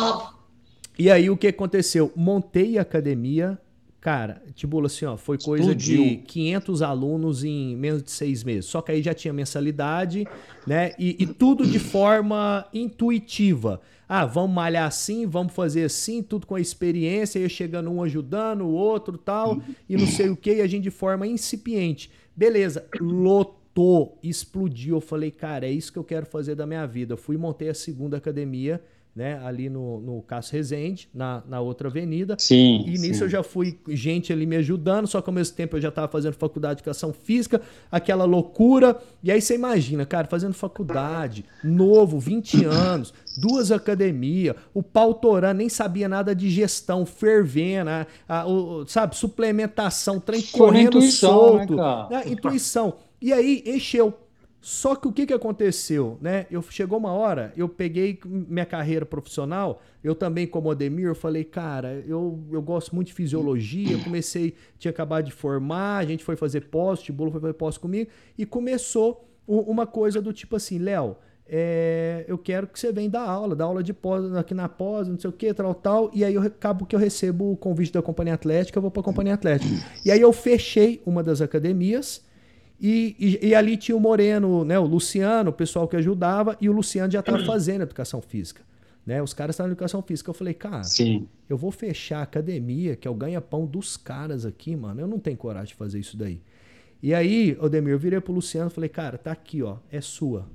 E aí o que aconteceu? Montei a academia, Cara, tipo assim, ó, foi coisa Explodiu. de 500 alunos em menos de seis meses. Só que aí já tinha mensalidade, né? E, e, tudo de forma intuitiva. Ah, vamos malhar assim, vamos fazer assim, tudo com a experiência, ia chegando um ajudando, o outro tal, e não sei o que, e a gente de forma incipiente. Beleza, lotou, explodiu. Eu falei, cara, é isso que eu quero fazer da minha vida. Eu fui e montei a segunda academia né, ali no, no Cássio Rezende, na, na outra avenida. Sim. E nisso sim. eu já fui gente ali me ajudando, só que ao mesmo tempo eu já estava fazendo faculdade de educação física, aquela loucura. E aí você imagina, cara, fazendo faculdade, novo, 20 anos, duas academias, o pau torando, nem sabia nada de gestão, fervendo, a, a, o, sabe, suplementação, trem correndo intuição, solto. Né, né, intuição. E aí encheu só que o que, que aconteceu, né? Eu chegou uma hora, eu peguei minha carreira profissional, eu também como Ademir, eu falei, cara, eu, eu gosto muito de fisiologia, eu comecei, tinha acabado de formar, a gente foi fazer pós, o Tibulo foi fazer pós comigo, e começou uma coisa do tipo assim, Léo, é, eu quero que você venha dar aula, dar aula de pós aqui na pós, não sei o que, tal, tal. E aí eu acabo que eu recebo o convite da Companhia Atlética, eu vou para a Companhia Atlética. E aí eu fechei uma das academias e, e, e, ali tinha o Moreno, né, o Luciano, o pessoal que ajudava, e o Luciano já estava fazendo educação física. Né? Os caras estavam na educação física. Eu falei, cara, Sim. eu vou fechar a academia, que é o ganha-pão dos caras aqui, mano. Eu não tenho coragem de fazer isso daí. E aí, Odemir, eu virei pro Luciano e falei, cara, tá aqui, ó, é sua.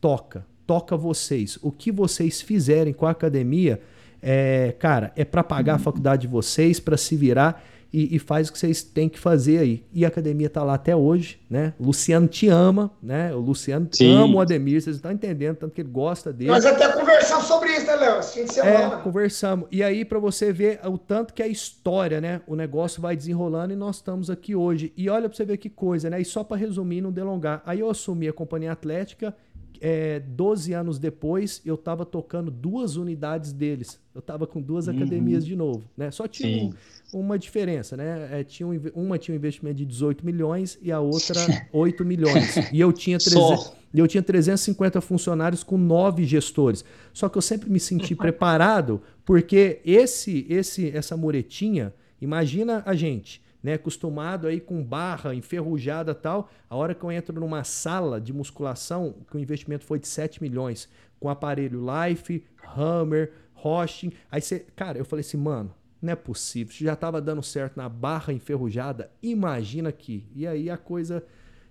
Toca, toca vocês. O que vocês fizerem com a academia, é, cara, é para pagar a faculdade de vocês, para se virar e, e, faz o que vocês têm que fazer aí. E a academia está lá até hoje, né? O Luciano te ama, né? O Luciano Sim. ama o Ademir, vocês estão entendendo, tanto que ele gosta dele. Nós até conversamos sobre isso, né, Léo? Esse fim de semana. É, conversamos. E aí, para você ver o tanto que a história, né? O negócio vai desenrolando e nós estamos aqui hoje. E olha para você ver que coisa, né? E só para resumir, não delongar. Aí eu assumi a Companhia Atlética é, 12 anos depois, eu estava tocando duas unidades deles. Eu estava com duas uhum. academias de novo. Né? Só tinha um, uma diferença. Né? É, tinha um, uma tinha um investimento de 18 milhões e a outra 8 milhões. E eu tinha, 300, eu tinha 350 funcionários com nove gestores. Só que eu sempre me senti preparado, porque esse, esse, essa muretinha, imagina a gente né, acostumado aí com barra enferrujada tal, a hora que eu entro numa sala de musculação, que o investimento foi de 7 milhões, com aparelho Life, Hammer, hosting, aí você, cara, eu falei assim, mano, não é possível, já estava dando certo na barra enferrujada, imagina aqui. E aí a coisa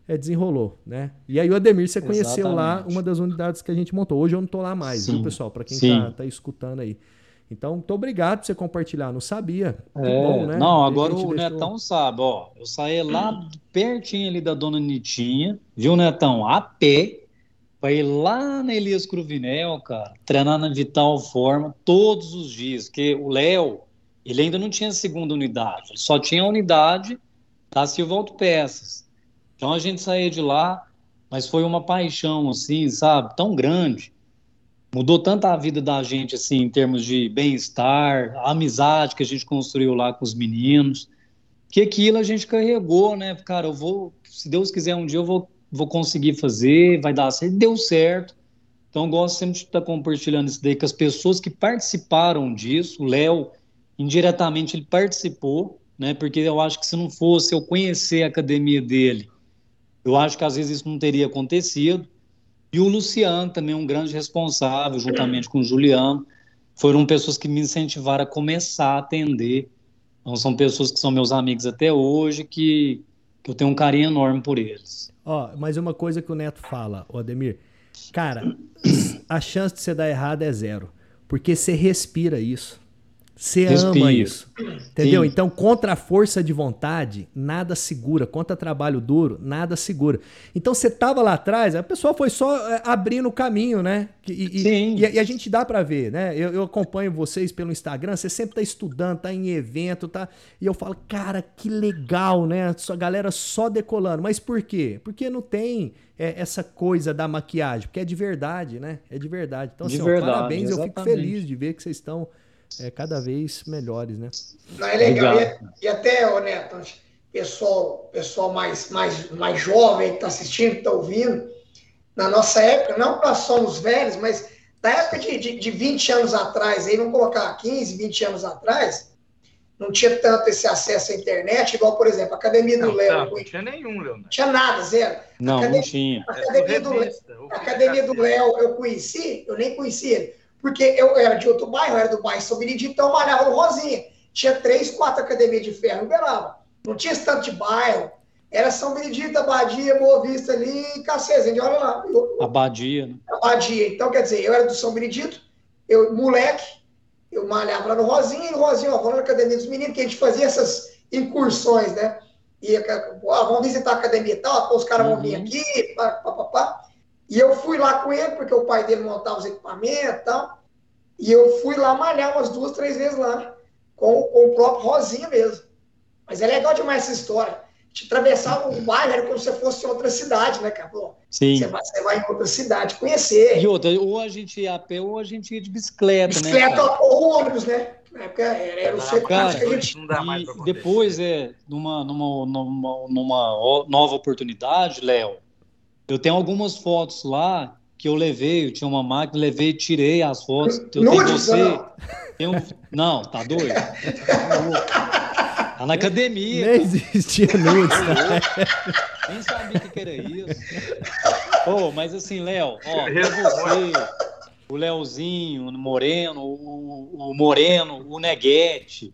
é, desenrolou, né? E aí o Ademir, você conheceu Exatamente. lá uma das unidades que a gente montou. Hoje eu não tô lá mais, Sim. viu, pessoal? Para quem tá, tá escutando aí. Então, muito obrigado por você compartilhar. Não sabia. É, bom, né? Não, agora o Netão sabe, ó. Eu saí lá pertinho ali da Dona Nitinha, viu, Netão? A pé, para ir lá na Elias Cruvinel, cara, treinar na Vital Forma todos os dias. Porque o Léo, ele ainda não tinha segunda unidade, ele só tinha a unidade da Silva Autopeças. Então a gente saía de lá, mas foi uma paixão, assim, sabe, tão grande mudou tanto a vida da gente, assim, em termos de bem-estar, a amizade que a gente construiu lá com os meninos, que aquilo a gente carregou, né? Cara, eu vou, se Deus quiser, um dia eu vou, vou conseguir fazer, vai dar certo, deu certo. Então, gosto sempre de estar compartilhando isso daí com as pessoas que participaram disso. O Léo indiretamente ele participou, né? Porque eu acho que se não fosse eu conhecer a academia dele, eu acho que às vezes isso não teria acontecido. E o Luciano também é um grande responsável, juntamente com o Juliano, foram pessoas que me incentivaram a começar a atender. Então, são pessoas que são meus amigos até hoje, que, que eu tenho um carinho enorme por eles. Ó, mas uma coisa que o Neto fala, o Ademir, cara, a chance de você dar errado é zero, porque você respira isso. Você ama isso. Entendeu? Sim. Então, contra a força de vontade, nada segura. Contra trabalho duro, nada segura. Então, você tava lá atrás, a pessoa foi só é, abrindo o caminho, né? E, Sim. E, e a gente dá para ver, né? Eu, eu, acompanho vocês pelo Instagram, você sempre tá estudando, tá em evento, tá? E eu falo, cara, que legal, né? A galera só decolando. Mas por quê? Porque não tem é, essa coisa da maquiagem, porque é de verdade, né? É de verdade. Então, assim, verdade, ó, parabéns, exatamente. eu fico feliz de ver que vocês estão é, cada vez melhores, né? Não, é legal. E, e, até, ô Neto, pessoal, pessoal mais, mais, mais jovem que está assistindo, está ouvindo, na nossa época, não para só os velhos, mas da época de, de, de 20 anos atrás, aí vamos colocar 15, 20 anos atrás, não tinha tanto esse acesso à internet, igual, por exemplo, a Academia do Léo. Não, tinha nenhum, Leonardo. Tinha nada, zero. Não, Academia, não tinha. A Academia, é, do, revista, a Academia do Léo eu conheci, eu nem conheci ele porque eu era de outro bairro, eu era do bairro São Benedito, então eu malhava no Rosinha. Tinha três, quatro academias de ferro em Uberaba. Não tinha esse tanto de bairro. Era São Benedito, Abadia, Boa Vista ali e olha lá. Eu, Abadia, né? Abadia. Então, quer dizer, eu era do São Benedito, eu, moleque, eu malhava lá no Rosinha, e no Rosinha, ó, vamos na academia dos meninos, que a gente fazia essas incursões, né? E, ó, vamos visitar a academia e tal, os caras uhum. vão vir uhum. aqui, pá, pá, pá, pá. E eu fui lá com ele, porque o pai dele montava os equipamentos e tal. E eu fui lá malhar umas duas, três vezes lá, com, com o próprio Rosinha mesmo. Mas é legal demais essa história. Te atravessar um bairro era como se fosse em outra cidade, né, cara? Sim. Você vai, você vai em outra cidade conhecer. E outra, ou a gente ia a pé ou a gente ia de bicicleta, bicicleta né? Bicicleta ou ônibus, né? Na época era, era o setor que a gente. Não dá mais e depois, é, numa, numa, numa, numa nova oportunidade, Léo, eu tenho algumas fotos lá que eu levei, eu tinha uma máquina, levei, tirei as fotos. Eu tenho você. Não. um... não, tá doido? Tá na academia. Nem existia nudes, né? Nem sabia o que, que era isso. Oh, mas assim, Léo, ó, você, o Léozinho, o Moreno, o, o Moreno, o Neguete.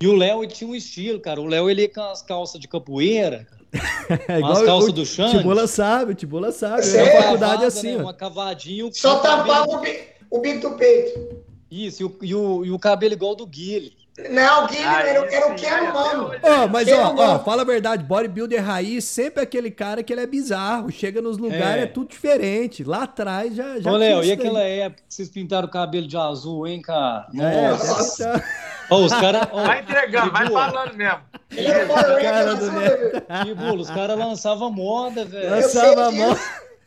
E o Léo tinha um estilo, cara. O Léo ele ia com as calças de capoeira, cara. É igual As calças o, do Xande. Tibula sabe, o Tibula sabe. É, a faculdade assim. Né? Uma cavadinha. Só tapava o, o bico do peito. Isso, e o, e o, e o cabelo igual do Guile. Não, Guilherme ah, era, era o Keno Mano. Oh, mas ó, ó, fala a verdade, bodybuilder raiz sempre é aquele cara que ele é bizarro, chega nos lugares, é, é tudo diferente. Lá atrás já. já Ô, Léo, e aquela época que vocês pintaram o cabelo de azul, hein, cara? É, Nossa. Oh, os cara, oh, vai entregando, vai falando mesmo. cara do os caras lançavam moda, velho. Lançava moda.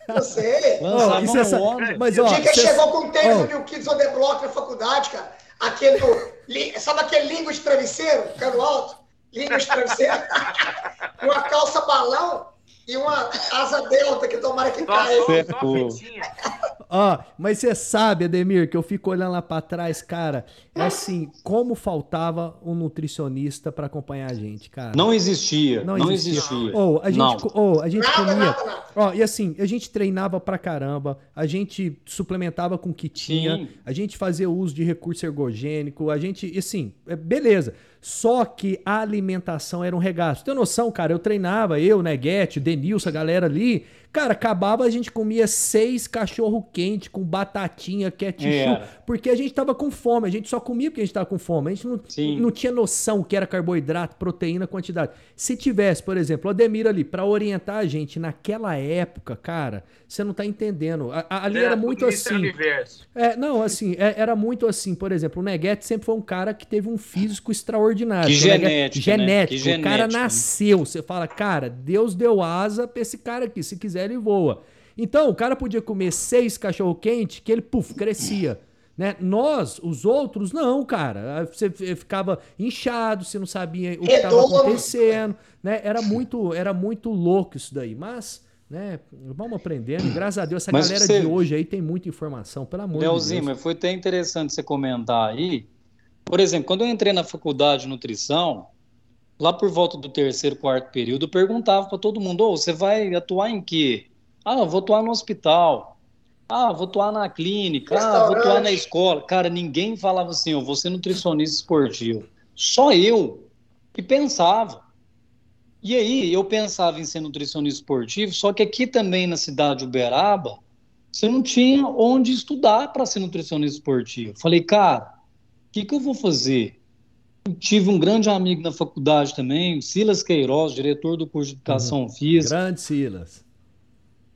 Eu sei. Lançava oh, moda. Mas, ó, o dia que cê... chegou com o tênis oh. do Kids on the Block na faculdade, cara, aquele do, sabe aquele língua de travesseiro, ficando alto? Língua de travesseiro. uma calça balão e uma asa delta que tomara que caia. Ó, mas você sabe, Ademir, que eu fico olhando lá para trás, cara, é assim, como faltava um nutricionista para acompanhar a gente, cara. Não existia, não, existia. existia. Ou a gente, ou a gente comia. Nada, nada. Ó, e assim, a gente treinava pra caramba, a gente suplementava com o que tinha, Sim. a gente fazia uso de recurso ergogênico, a gente, assim, é, beleza. Só que a alimentação era um regaço. Tem noção, cara? Eu treinava, eu, Neguete, Denilson, a galera ali. Cara, acabava, a gente comia seis cachorro quente com batatinha, ketchup, é. porque a gente tava com fome. A gente só comia porque a gente tava com fome. A gente não, não tinha noção o que era carboidrato, proteína, quantidade. Se tivesse, por exemplo, o Ademir ali, para orientar a gente naquela época, cara, você não tá entendendo. A, a, ali era, era muito assim. Universo. É, não, assim, é, era muito assim. Por exemplo, o Neguete sempre foi um cara que teve um físico extraordinário. Que genético. Genético. Né? O cara nasceu. Você fala, cara, Deus deu asa pra esse cara aqui. Se quiser, ele voa. Então, o cara podia comer seis cachorro-quente que ele, puf, crescia. Né? Nós, os outros, não, cara. Você ficava inchado, você não sabia o que estava acontecendo. Né? Era, muito, era muito louco isso daí. Mas, né, vamos aprendendo. Graças a Deus, essa mas galera você... de hoje aí tem muita informação, pelo amor Leozinho, de Deus. mas foi até interessante você comentar aí, Por exemplo, quando eu entrei na faculdade de nutrição, lá por volta do terceiro, quarto período, perguntava para todo mundo: oh, você vai atuar em quê? Ah, vou atuar no hospital. Ah, vou atuar na clínica. Ah, vou atuar na escola. Cara, ninguém falava assim: eu vou ser nutricionista esportivo. Só eu que pensava. E aí eu pensava em ser nutricionista esportivo, só que aqui também na cidade de Uberaba, você não tinha onde estudar para ser nutricionista esportivo. Falei, cara, o que, que eu vou fazer? Tive um grande amigo na faculdade também, Silas Queiroz, diretor do curso de Educação uhum. Física. Grande Silas.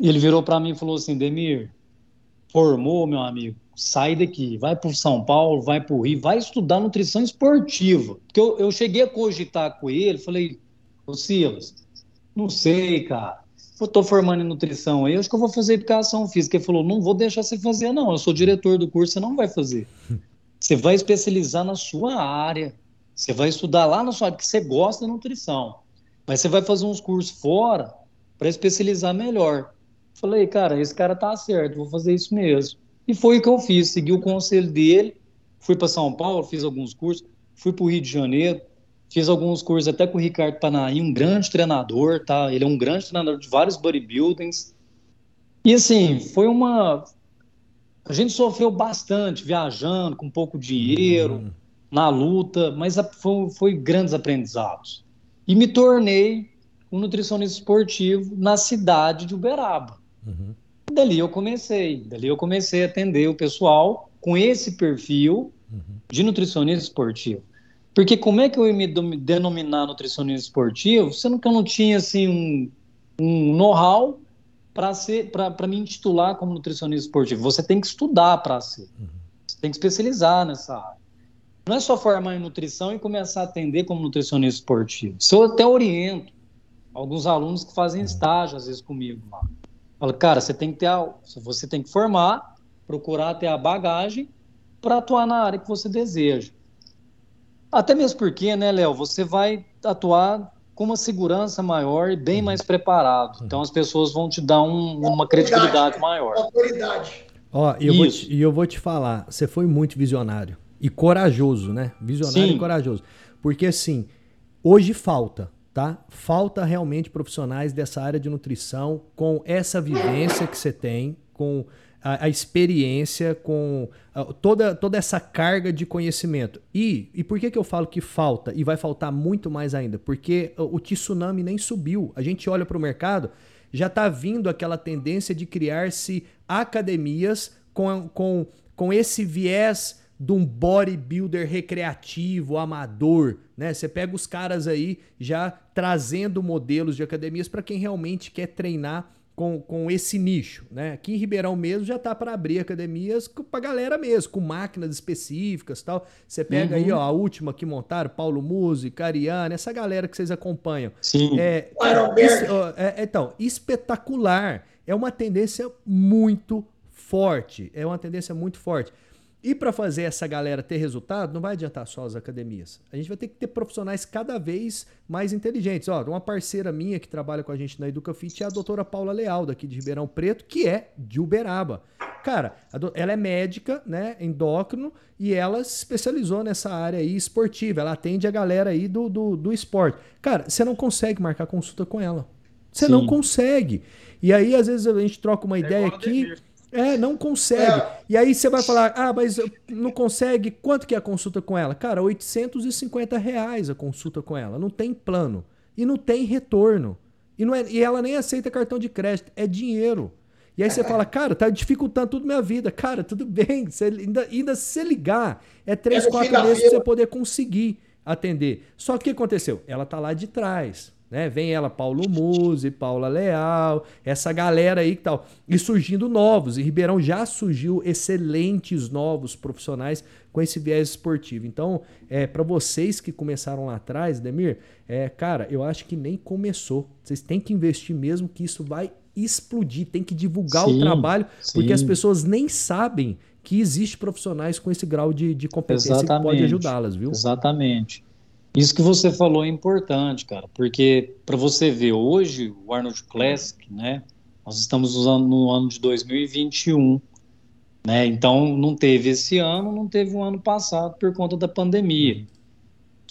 Ele virou para mim e falou assim, Demir, formou, meu amigo, sai daqui, vai para São Paulo, vai para o Rio, vai estudar nutrição esportiva. Porque eu, eu cheguei a cogitar com ele, falei, ô Silas, não sei, cara, eu estou formando em nutrição aí, acho que eu vou fazer educação física. Ele falou, não vou deixar você fazer, não, eu sou diretor do curso, você não vai fazer. Você vai especializar na sua área, você vai estudar lá na sua área, porque você gosta da nutrição. Mas você vai fazer uns cursos fora para especializar melhor. Falei, cara, esse cara tá certo, vou fazer isso mesmo. E foi o que eu fiz, segui o conselho dele, fui para São Paulo, fiz alguns cursos, fui para o Rio de Janeiro, fiz alguns cursos até com o Ricardo Panaí, um grande treinador, tá? Ele é um grande treinador de vários bodybuildings. E assim, foi uma. A gente sofreu bastante viajando, com pouco dinheiro, uhum. Na luta, mas foi, foi grandes aprendizados. E me tornei um nutricionista esportivo na cidade de Uberaba. Uhum. Dali eu comecei, dali eu comecei a atender o pessoal com esse perfil uhum. de nutricionista esportivo. Porque como é que eu ia me denominar nutricionista esportivo, sendo que eu não tinha assim um, um know-how para ser para me intitular como nutricionista esportivo? Você tem que estudar para ser. Uhum. Você tem que especializar nessa área. Não é só formar em nutrição e começar a atender como nutricionista esportivo. Isso eu até oriento alguns alunos que fazem uhum. estágio às vezes comigo lá. Fala, cara, você tem que ter a, você tem que formar, procurar ter a bagagem para atuar na área que você deseja. Até mesmo porque, né, Léo, você vai atuar com uma segurança maior e bem mais preparado. Então as pessoas vão te dar um, uma credibilidade maior. Autoridade. Ó, e eu, vou te, e eu vou te falar, você foi muito visionário e corajoso, né? Visionário Sim. e corajoso. Porque assim, hoje falta tá? Falta realmente profissionais dessa área de nutrição com essa vivência que você tem, com a, a experiência, com a, toda, toda essa carga de conhecimento. E, e por que, que eu falo que falta? E vai faltar muito mais ainda? Porque o, o tsunami nem subiu. A gente olha para o mercado, já está vindo aquela tendência de criar-se academias com, com, com esse viés de um bodybuilder recreativo, amador, né? Você pega os caras aí já trazendo modelos de academias para quem realmente quer treinar com, com esse nicho, né? Aqui em Ribeirão mesmo já tá para abrir academias para galera mesmo, com máquinas específicas, tal. Você pega uhum. aí, ó, a última que montaram, Paulo Musi, Cariana, essa galera que vocês acompanham. Sim. É, é, é, então, espetacular. É uma tendência muito forte. É uma tendência muito forte. E para fazer essa galera ter resultado, não vai adiantar só as academias. A gente vai ter que ter profissionais cada vez mais inteligentes. Ó, uma parceira minha que trabalha com a gente na EducaFit é a doutora Paula Leal, daqui de Ribeirão Preto, que é de Uberaba. Cara, ela é médica, né, endócrino, e ela se especializou nessa área aí esportiva. Ela atende a galera aí do, do, do esporte. Cara, você não consegue marcar consulta com ela. Você Sim. não consegue. E aí, às vezes, a gente troca uma é ideia aqui. É, não consegue. É. E aí você vai falar, ah, mas não consegue. Quanto que é a consulta com ela? Cara, 850 reais a consulta com ela. Não tem plano. E não tem retorno. E, não é, e ela nem aceita cartão de crédito. É dinheiro. E aí você fala, cara, tá dificultando tudo minha vida. Cara, tudo bem. Você ainda, ainda se ligar, é três, é quatro meses pra você poder conseguir atender. Só que o que aconteceu? Ela tá lá de trás. Né? Vem ela, Paulo Musi, Paula Leal, essa galera aí que tal. E surgindo novos. Em Ribeirão já surgiu excelentes novos profissionais com esse viés esportivo. Então, é para vocês que começaram lá atrás, Demir, é, cara, eu acho que nem começou. Vocês têm que investir mesmo que isso vai explodir, tem que divulgar sim, o trabalho, sim. porque as pessoas nem sabem que existe profissionais com esse grau de, de competência Exatamente. que pode ajudá-las, viu? Exatamente. Isso que você falou é importante, cara, porque para você ver hoje o Arnold Classic, né? Nós estamos usando no ano de 2021 Né? Então, não teve esse ano, não teve o um ano passado por conta da pandemia.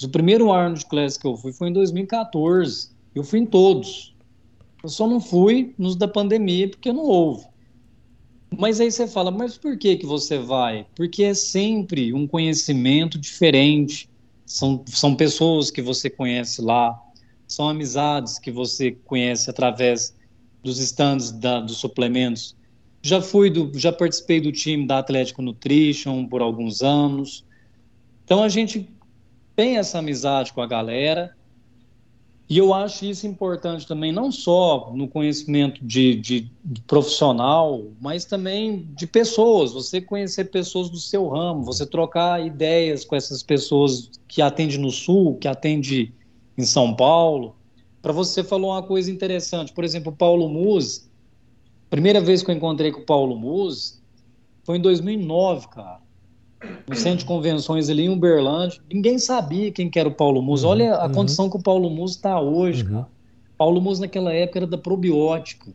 O primeiro Arnold Classic que eu fui foi em 2014. Eu fui em todos. Eu só não fui nos da pandemia porque não houve. Mas aí você fala, mas por que que você vai? Porque é sempre um conhecimento diferente. São, são pessoas que você conhece lá, são amizades que você conhece através dos stands da, dos suplementos. Já fui do, já participei do time da Atlético Nutrition por alguns anos. Então a gente tem essa amizade com a galera e eu acho isso importante também, não só no conhecimento de, de, de, profissional, mas também de pessoas. Você conhecer pessoas do seu ramo, você trocar ideias com essas pessoas que atende no Sul, que atende em São Paulo. Para você falou uma coisa interessante, por exemplo, o Paulo Muz. Primeira vez que eu encontrei com o Paulo Muz foi em 2009, cara no centro de convenções ali em Uberlândia. Ninguém sabia quem que era o Paulo Musa. Uhum, Olha a uhum. condição que o Paulo Musa está hoje, uhum. cara. Paulo Musa naquela época era da probiótica,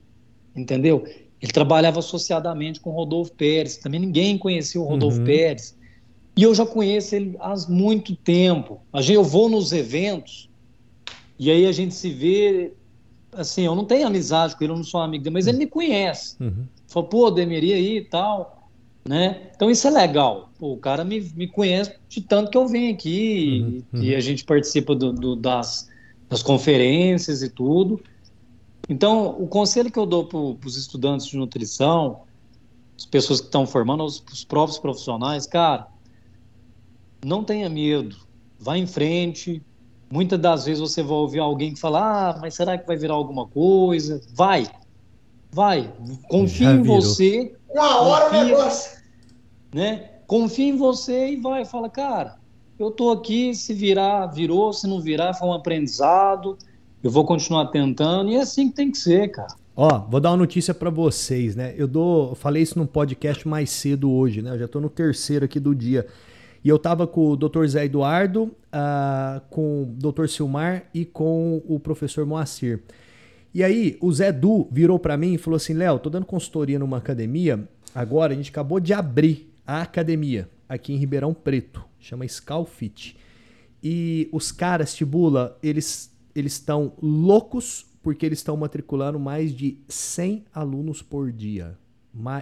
entendeu? Ele trabalhava associadamente com o Rodolfo Pérez. Também ninguém conhecia o Rodolfo uhum. Pérez. E eu já conheço ele há muito tempo. Eu vou nos eventos e aí a gente se vê. Assim, eu não tenho amizade com ele, eu não sou amigo dele, mas ele me conhece. Uhum. Falou, pô, Demeria aí e tal né? Então isso é legal. Pô, o cara me, me conhece de tanto que eu venho aqui uhum, uhum. e a gente participa do, do, das, das conferências e tudo. Então, o conselho que eu dou para os estudantes de nutrição, as pessoas que estão formando, os, os próprios profissionais, cara, não tenha medo, vá em frente. Muitas das vezes você vai ouvir alguém que fala, ah, mas será que vai virar alguma coisa? Vai, vai, confie em você uma hora confia, o negócio. Né? Confia em você e vai. Fala, cara, eu tô aqui, se virar, virou, se não virar, foi um aprendizado. Eu vou continuar tentando e é assim que tem que ser, cara. Ó, vou dar uma notícia para vocês, né? Eu dou, eu falei isso num podcast mais cedo hoje, né? Eu já tô no terceiro aqui do dia. E eu tava com o Dr. Zé Eduardo, uh, com o Dr. Silmar e com o professor Moacir. E aí, o Zé Du virou para mim e falou assim: Léo, tô dando consultoria numa academia. Agora, a gente acabou de abrir a academia aqui em Ribeirão Preto, chama Scalfit. E os caras, Tibula, eles eles estão loucos porque eles estão matriculando mais de 100 alunos por dia.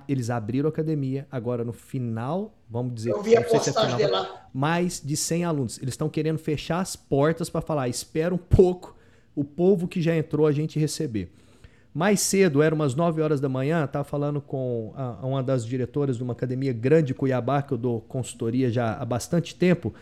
Eles abriram a academia, agora no final, vamos dizer, Eu vi a postagem se é final, lá. mais de 100 alunos. Eles estão querendo fechar as portas para falar, espera um pouco o povo que já entrou a gente receber. Mais cedo, era umas 9 horas da manhã, estava falando com a, uma das diretoras de uma academia grande de Cuiabá, que eu dou consultoria já há bastante tempo,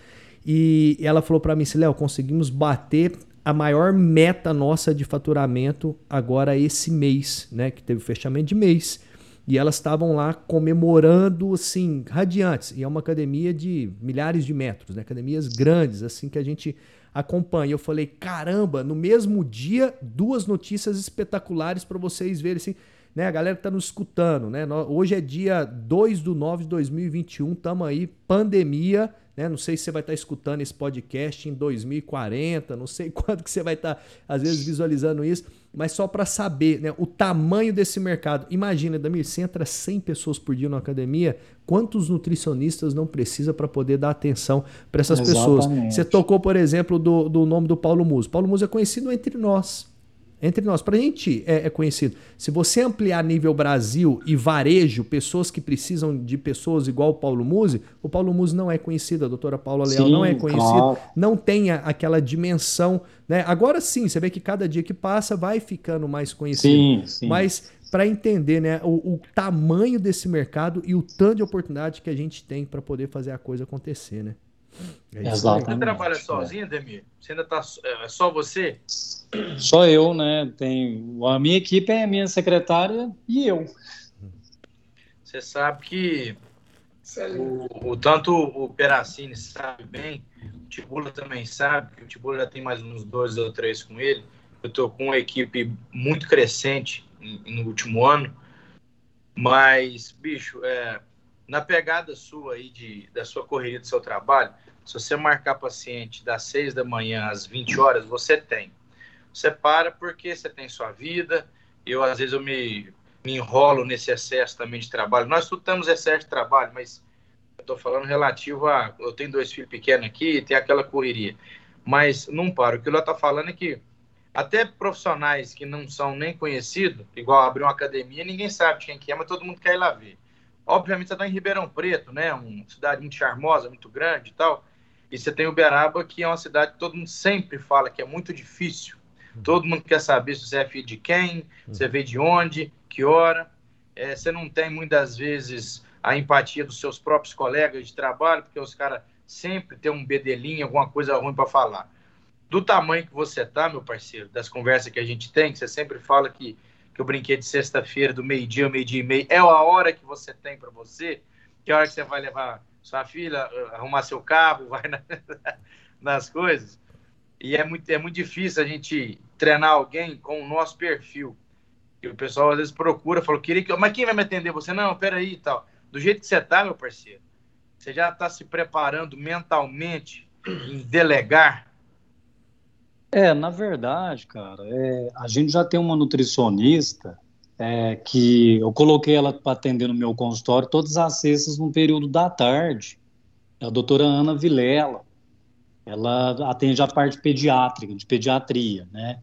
e ela falou para mim, Léo, conseguimos bater a maior meta nossa de faturamento agora esse mês, né, que teve o fechamento de mês. E elas estavam lá comemorando, assim, radiantes. E é uma academia de milhares de metros, né? Academias grandes, assim, que a gente acompanha. Eu falei, caramba, no mesmo dia, duas notícias espetaculares para vocês verem assim, né? A galera que tá nos escutando, né? Hoje é dia 2 do 9 de 2021, tamo aí, pandemia, né? Não sei se você vai estar tá escutando esse podcast em 2040, não sei quando que você vai estar, tá, às vezes, visualizando isso mas só para saber né, o tamanho desse mercado. Imagina, Damir, você entra 100 pessoas por dia na academia, quantos nutricionistas não precisa para poder dar atenção para essas Exatamente. pessoas? Você tocou, por exemplo, do, do nome do Paulo Muso. Paulo Muso é conhecido entre nós entre nós. Para a gente é, é, conhecido. Se você ampliar nível Brasil e varejo, pessoas que precisam de pessoas igual o Paulo Musi, o Paulo Musi não é conhecido, a doutora Paula Leal sim, não é conhecido, claro. não tem aquela dimensão. Né? Agora sim, você vê que cada dia que passa vai ficando mais conhecido. Sim, sim. Mas para entender né, o, o, tamanho desse mercado e o tanto de oportunidade que a gente tem para poder fazer a coisa acontecer, né? É Exatamente. Você trabalha sozinho, Demir? Você ainda tá é só você? Só eu, né? Tem a minha equipe é a minha secretária e eu. Você sabe que o, o, tanto o Peracini sabe bem, o Tibula também sabe, que o Tibula já tem mais uns dois ou três com ele. Eu estou com uma equipe muito crescente no último ano, mas, bicho, é, na pegada sua aí de, da sua correria do seu trabalho, se você marcar paciente das 6 da manhã às 20 horas, você tem. Você para porque você tem sua vida. Eu, às vezes, eu me, me enrolo nesse excesso também de trabalho. Nós tudo temos excesso de trabalho, mas eu estou falando relativo a. Eu tenho dois filhos pequenos aqui, tem aquela correria. Mas não paro. O que o está falando é que até profissionais que não são nem conhecidos, igual abrir uma academia, ninguém sabe quem que é, mas todo mundo quer ir lá ver. Obviamente você está em Ribeirão Preto, né? Uma cidade muito charmosa, muito grande e tal. E você tem Uberaba, que é uma cidade que todo mundo sempre fala que é muito difícil. Todo mundo quer saber se você é filho de quem, você veio de onde, que hora. É, você não tem muitas vezes a empatia dos seus próprios colegas de trabalho, porque os caras sempre têm um bedelinho, alguma coisa ruim para falar. Do tamanho que você tá, meu parceiro, das conversas que a gente tem, que você sempre fala que, que o brinquedo de sexta-feira, do meio-dia, meio-dia e meio, é a hora que você tem para você, que é a hora que você vai levar sua filha, uh, arrumar seu carro, vai na, nas coisas. E é muito, é muito difícil a gente treinar alguém com o nosso perfil. E o pessoal às vezes procura, falou, queria que. Mas quem vai me atender? Você, não, peraí e tal. Do jeito que você tá, meu parceiro, você já está se preparando mentalmente em delegar? É, na verdade, cara, é, a gente já tem uma nutricionista é, que eu coloquei ela para atender no meu consultório todas as sextas no período da tarde. É a doutora Ana Vilela. Ela atende a parte pediátrica, de pediatria, né?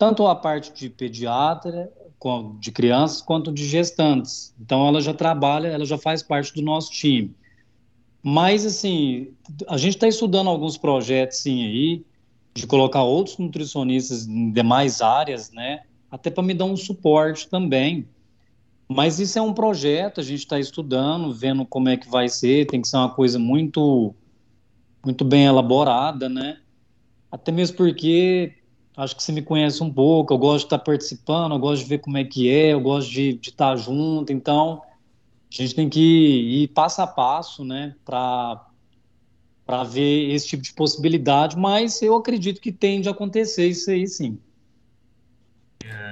Tanto a parte de pediatra, de crianças, quanto de gestantes. Então, ela já trabalha, ela já faz parte do nosso time. Mas, assim, a gente está estudando alguns projetos, sim, aí, de colocar outros nutricionistas em demais áreas, né? até para me dar um suporte também. Mas isso é um projeto, a gente está estudando, vendo como é que vai ser, tem que ser uma coisa muito, muito bem elaborada, né? Até mesmo porque acho que você me conhece um pouco, eu gosto de estar tá participando, eu gosto de ver como é que é, eu gosto de, de estar tá junto, então a gente tem que ir passo a passo, né, para ver esse tipo de possibilidade, mas eu acredito que tende a acontecer isso aí sim.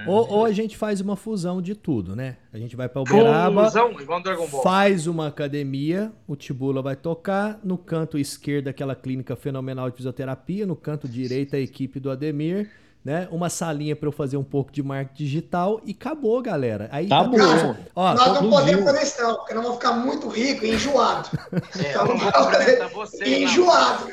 Ou, ou, a gente faz uma fusão de tudo, né? A gente vai para Uberaba, fusão, igual Dragon Ball. faz uma academia, o Tibula vai tocar, no canto esquerdo aquela clínica fenomenal de fisioterapia, no canto direito a equipe do Ademir, né? Uma salinha para eu fazer um pouco de marketing digital e acabou, galera. Aí tá, tá bom. Ó, nós não podemos fazer isso não, porque nós vamos ficar muito rico e enjoado. É, então, não fazer você, enjoado.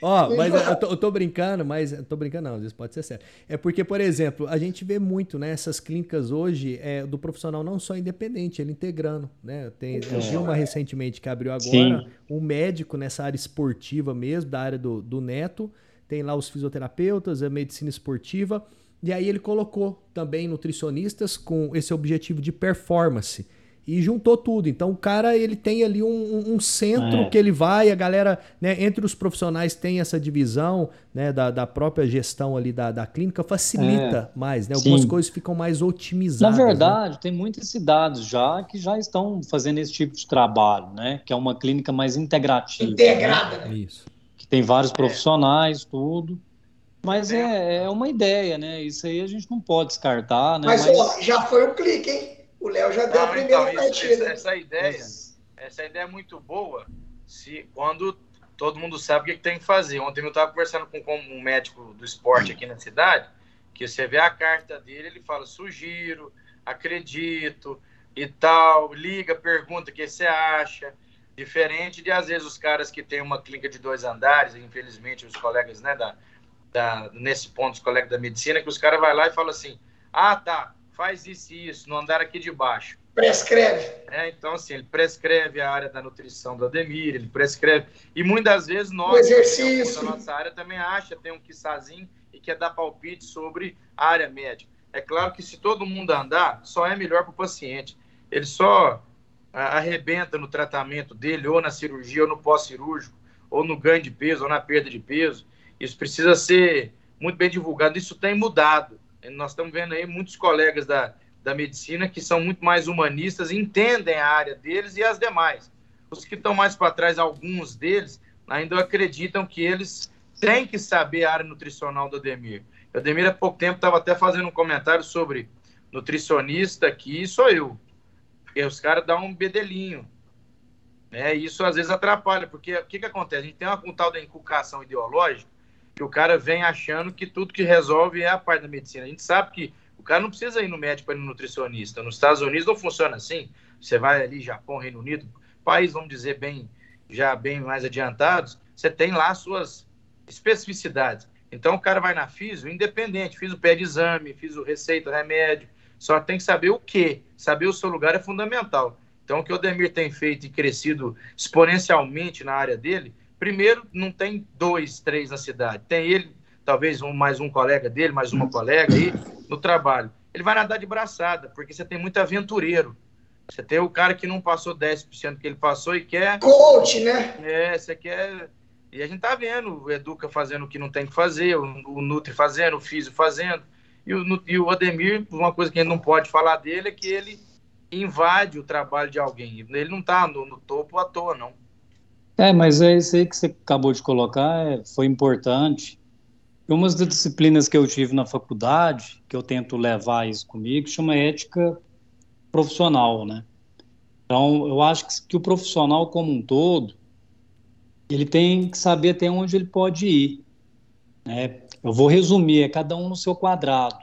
Ó, mas eu tô, eu tô, brincando, mas tô brincando não, às vezes pode ser sério. É porque, por exemplo, a gente vê muito, né, essas clínicas hoje é, do profissional não só independente, ele integrando, né? Tem, eu vi uma recentemente que abriu agora, Sim. um médico nessa área esportiva mesmo, da área do, do neto, tem lá os fisioterapeutas, a medicina esportiva, e aí ele colocou também nutricionistas com esse objetivo de performance e juntou tudo. Então o cara ele tem ali um, um centro é. que ele vai, a galera, né, entre os profissionais tem essa divisão né, da, da própria gestão ali da, da clínica, facilita é. mais, né? Algumas Sim. coisas ficam mais otimizadas. Na né? verdade, né? tem muitas cidades já que já estão fazendo esse tipo de trabalho, né? Que é uma clínica mais integrativa. Integrada, né? né? Isso. Tem vários profissionais, tudo. Mas é, é uma ideia, né? Isso aí a gente não pode descartar, né? Mas, Mas... Ó, já foi o clique, hein? O Léo já deu Não, a primeira então, partida. Essa, essa, ideia, essa ideia é muito boa se quando todo mundo sabe o que, que tem que fazer. Ontem eu estava conversando com, com um médico do esporte aqui na cidade, que você vê a carta dele, ele fala, sugiro, acredito e tal, liga, pergunta o que você acha. Diferente de, às vezes, os caras que têm uma clínica de dois andares, infelizmente, os colegas, né, da, da, nesse ponto, os colegas da medicina, que os caras vão lá e falam assim, ah, tá, faz isso e isso, no andar aqui de baixo. Prescreve. É, então, assim, ele prescreve a área da nutrição do Ademir, ele prescreve. E muitas vezes nós, o exercício. da nossa área, também acha, tem um quissazinho e quer dar palpite sobre a área médica. É claro que se todo mundo andar, só é melhor para o paciente. Ele só arrebenta no tratamento dele, ou na cirurgia, ou no pós-cirúrgico, ou no ganho de peso, ou na perda de peso. Isso precisa ser muito bem divulgado. Isso tem mudado. Nós estamos vendo aí muitos colegas da, da medicina que são muito mais humanistas, entendem a área deles e as demais. Os que estão mais para trás, alguns deles, ainda acreditam que eles têm que saber a área nutricional do Ademir. O Ademir, há pouco tempo, estava até fazendo um comentário sobre nutricionista aqui, sou eu. Porque os caras dão um bedelinho. Né? Isso às vezes atrapalha, porque o que, que acontece? A gente tem uma, um tal da inculcação ideológica que o cara vem achando que tudo que resolve é a parte da medicina. A gente sabe que O cara não precisa ir no médico para ir no nutricionista. Nos Estados Unidos não funciona assim. Você vai ali, Japão, Reino Unido, país, vamos dizer, bem já bem mais adiantados, você tem lá suas especificidades. Então o cara vai na FISO, independente, fiz o pé de exame, fiz o receita, remédio, só tem que saber o que. Saber o seu lugar é fundamental. Então o que o Demir tem feito e crescido exponencialmente na área dele, primeiro não tem dois, três na cidade, tem ele, talvez um mais um colega dele, mais uma colega aí no trabalho. Ele vai nadar de braçada, porque você tem muito aventureiro. Você tem o cara que não passou 10% que ele passou e quer. Coach, né? É, você quer. E a gente tá vendo o Educa fazendo o que não tem que fazer, o, o Nutri fazendo, o Físio fazendo. E o, e o Ademir, uma coisa que a gente não pode falar dele é que ele invade o trabalho de alguém. Ele não tá no, no topo à toa, não. É, mas é isso aí que você acabou de colocar, é, foi importante. Uma das disciplinas que eu tive na faculdade, que eu tento levar isso comigo, chama ética profissional, né? Então, eu acho que, que o profissional como um todo, ele tem que saber até onde ele pode ir. Né? Eu vou resumir, é cada um no seu quadrado.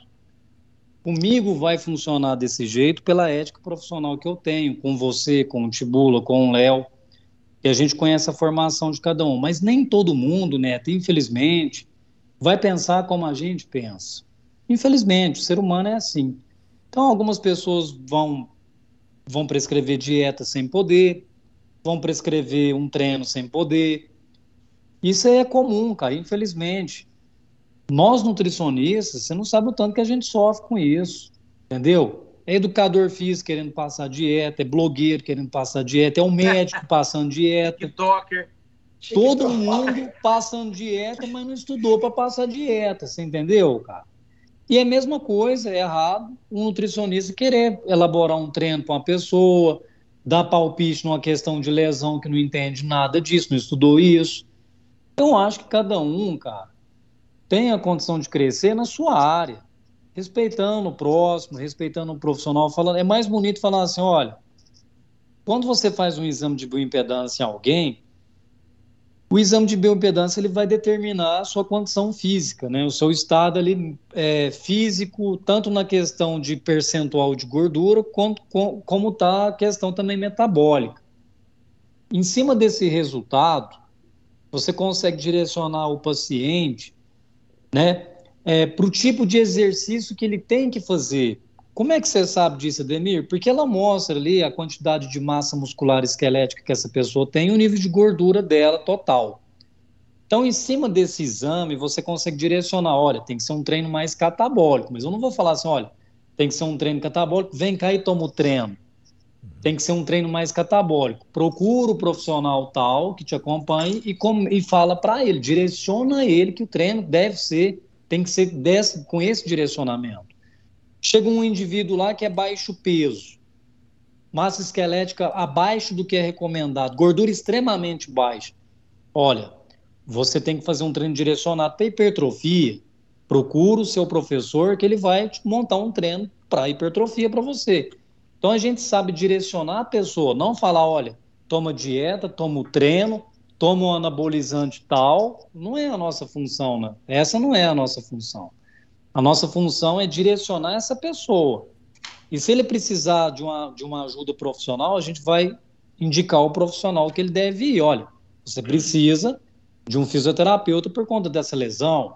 Comigo vai funcionar desse jeito pela ética profissional que eu tenho, com você, com o Tibula, com o Léo, e a gente conhece a formação de cada um. Mas nem todo mundo, Neto, infelizmente, vai pensar como a gente pensa. Infelizmente, o ser humano é assim. Então, algumas pessoas vão, vão prescrever dieta sem poder, vão prescrever um treino sem poder. Isso é comum, cara, infelizmente. Nós nutricionistas, você não sabe o tanto que a gente sofre com isso, entendeu? É educador físico querendo passar dieta, é blogueiro querendo passar dieta, é um médico passando dieta. TikToker. Todo mundo passando dieta, mas não estudou para passar dieta, você entendeu, cara? E é a mesma coisa, é errado um nutricionista querer elaborar um treino para uma pessoa, dar palpite numa questão de lesão que não entende nada disso, não estudou isso. Eu acho que cada um, cara, tem a condição de crescer na sua área, respeitando o próximo, respeitando o profissional. Falando, é mais bonito falar assim: olha, quando você faz um exame de bioimpedância em alguém, o exame de bioimpedância ele vai determinar a sua condição física, né? o seu estado ali, é, físico, tanto na questão de percentual de gordura, quanto, com, como está a questão também metabólica. Em cima desse resultado, você consegue direcionar o paciente né, é, para o tipo de exercício que ele tem que fazer. Como é que você sabe disso, Ademir? Porque ela mostra ali a quantidade de massa muscular esquelética que essa pessoa tem e o nível de gordura dela total. Então, em cima desse exame, você consegue direcionar: olha, tem que ser um treino mais catabólico, mas eu não vou falar assim, olha, tem que ser um treino catabólico, vem cá e toma o treino. Tem que ser um treino mais catabólico. Procura o profissional tal que te acompanhe e, com, e fala para ele, direciona ele que o treino deve ser, tem que ser desse, com esse direcionamento. Chega um indivíduo lá que é baixo peso, massa esquelética abaixo do que é recomendado, gordura extremamente baixa. Olha, você tem que fazer um treino direcionado para hipertrofia. Procura o seu professor que ele vai montar um treino para hipertrofia para você. Então a gente sabe direcionar a pessoa, não falar, olha, toma dieta, toma o treino, toma um anabolizante tal. Não é a nossa função, né? Essa não é a nossa função. A nossa função é direcionar essa pessoa. E se ele precisar de uma, de uma ajuda profissional, a gente vai indicar o profissional que ele deve ir. Olha, você precisa de um fisioterapeuta por conta dessa lesão.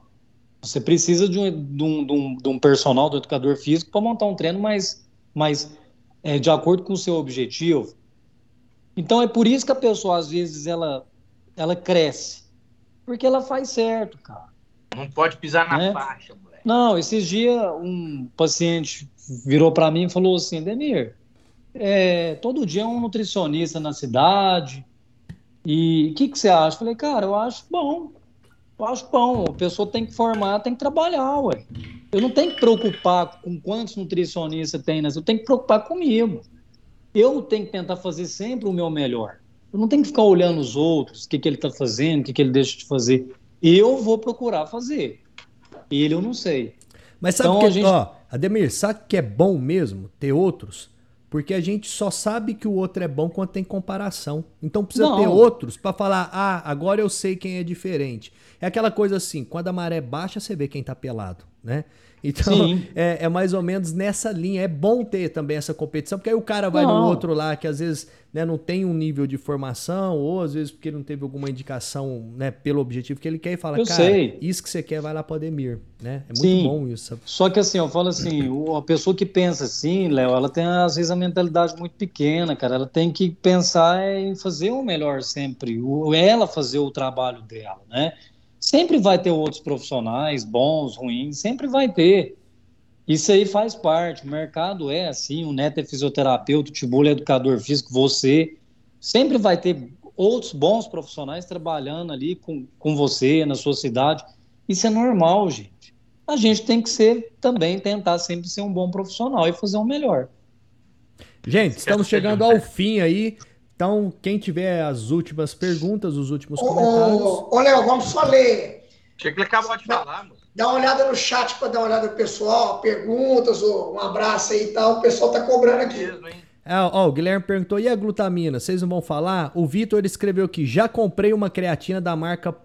Você precisa de um, de um, de um, de um personal, do educador físico, para montar um treino mais, mais é, de acordo com o seu objetivo. Então é por isso que a pessoa, às vezes, ela, ela cresce. Porque ela faz certo, cara. Não pode pisar na é? faixa, mano. Não, esses dias um paciente virou para mim e falou assim, Demir, é, todo dia é um nutricionista na cidade, e o que, que você acha? falei, cara, eu acho bom, acho bom, a pessoa tem que formar, tem que trabalhar, ué. Eu não tenho que preocupar com quantos nutricionistas tem, eu tenho que preocupar comigo. Eu tenho que tentar fazer sempre o meu melhor. Eu não tenho que ficar olhando os outros, o que, que ele está fazendo, o que, que ele deixa de fazer. Eu vou procurar fazer. Ele eu não sei. Mas sabe então, que, gente... ó, Ademir, sabe que é bom mesmo ter outros? Porque a gente só sabe que o outro é bom quando tem comparação. Então precisa não. ter outros para falar, ah, agora eu sei quem é diferente. É aquela coisa assim, quando a maré baixa, você vê quem tá pelado. né? Então, é, é, mais ou menos nessa linha. É bom ter também essa competição, porque aí o cara vai não. no outro lá que às vezes né, não tem um nível de formação, ou às vezes porque não teve alguma indicação né, pelo objetivo que ele quer e fala, eu cara, sei. isso que você quer vai lá para Ademir. Né? É muito Sim. bom isso. Só que assim, eu falo assim, a pessoa que pensa assim, Léo, ela tem às vezes a mentalidade muito pequena, cara. Ela tem que pensar em fazer o melhor sempre, ou ela fazer o trabalho dela, né? Sempre vai ter outros profissionais, bons, ruins, sempre vai ter. Isso aí faz parte. O mercado é assim, o Neto é fisioterapeuta, o Tibolo é educador físico, você. Sempre vai ter outros bons profissionais trabalhando ali com, com você, na sua cidade. Isso é normal, gente. A gente tem que ser também, tentar sempre ser um bom profissional e fazer o um melhor. Gente, estamos chegando ao fim aí. Então, quem tiver as últimas perguntas, os últimos comentários. Ô, Léo, vamos só ler. Tinha que acabou de falar, mano. Dá uma olhada no chat para dar uma olhada no pessoal, perguntas, um abraço aí e tal. O pessoal tá cobrando aqui. É, ó, o Guilherme perguntou: e a glutamina? Vocês não vão falar? O Vitor escreveu aqui: já comprei uma creatina da marca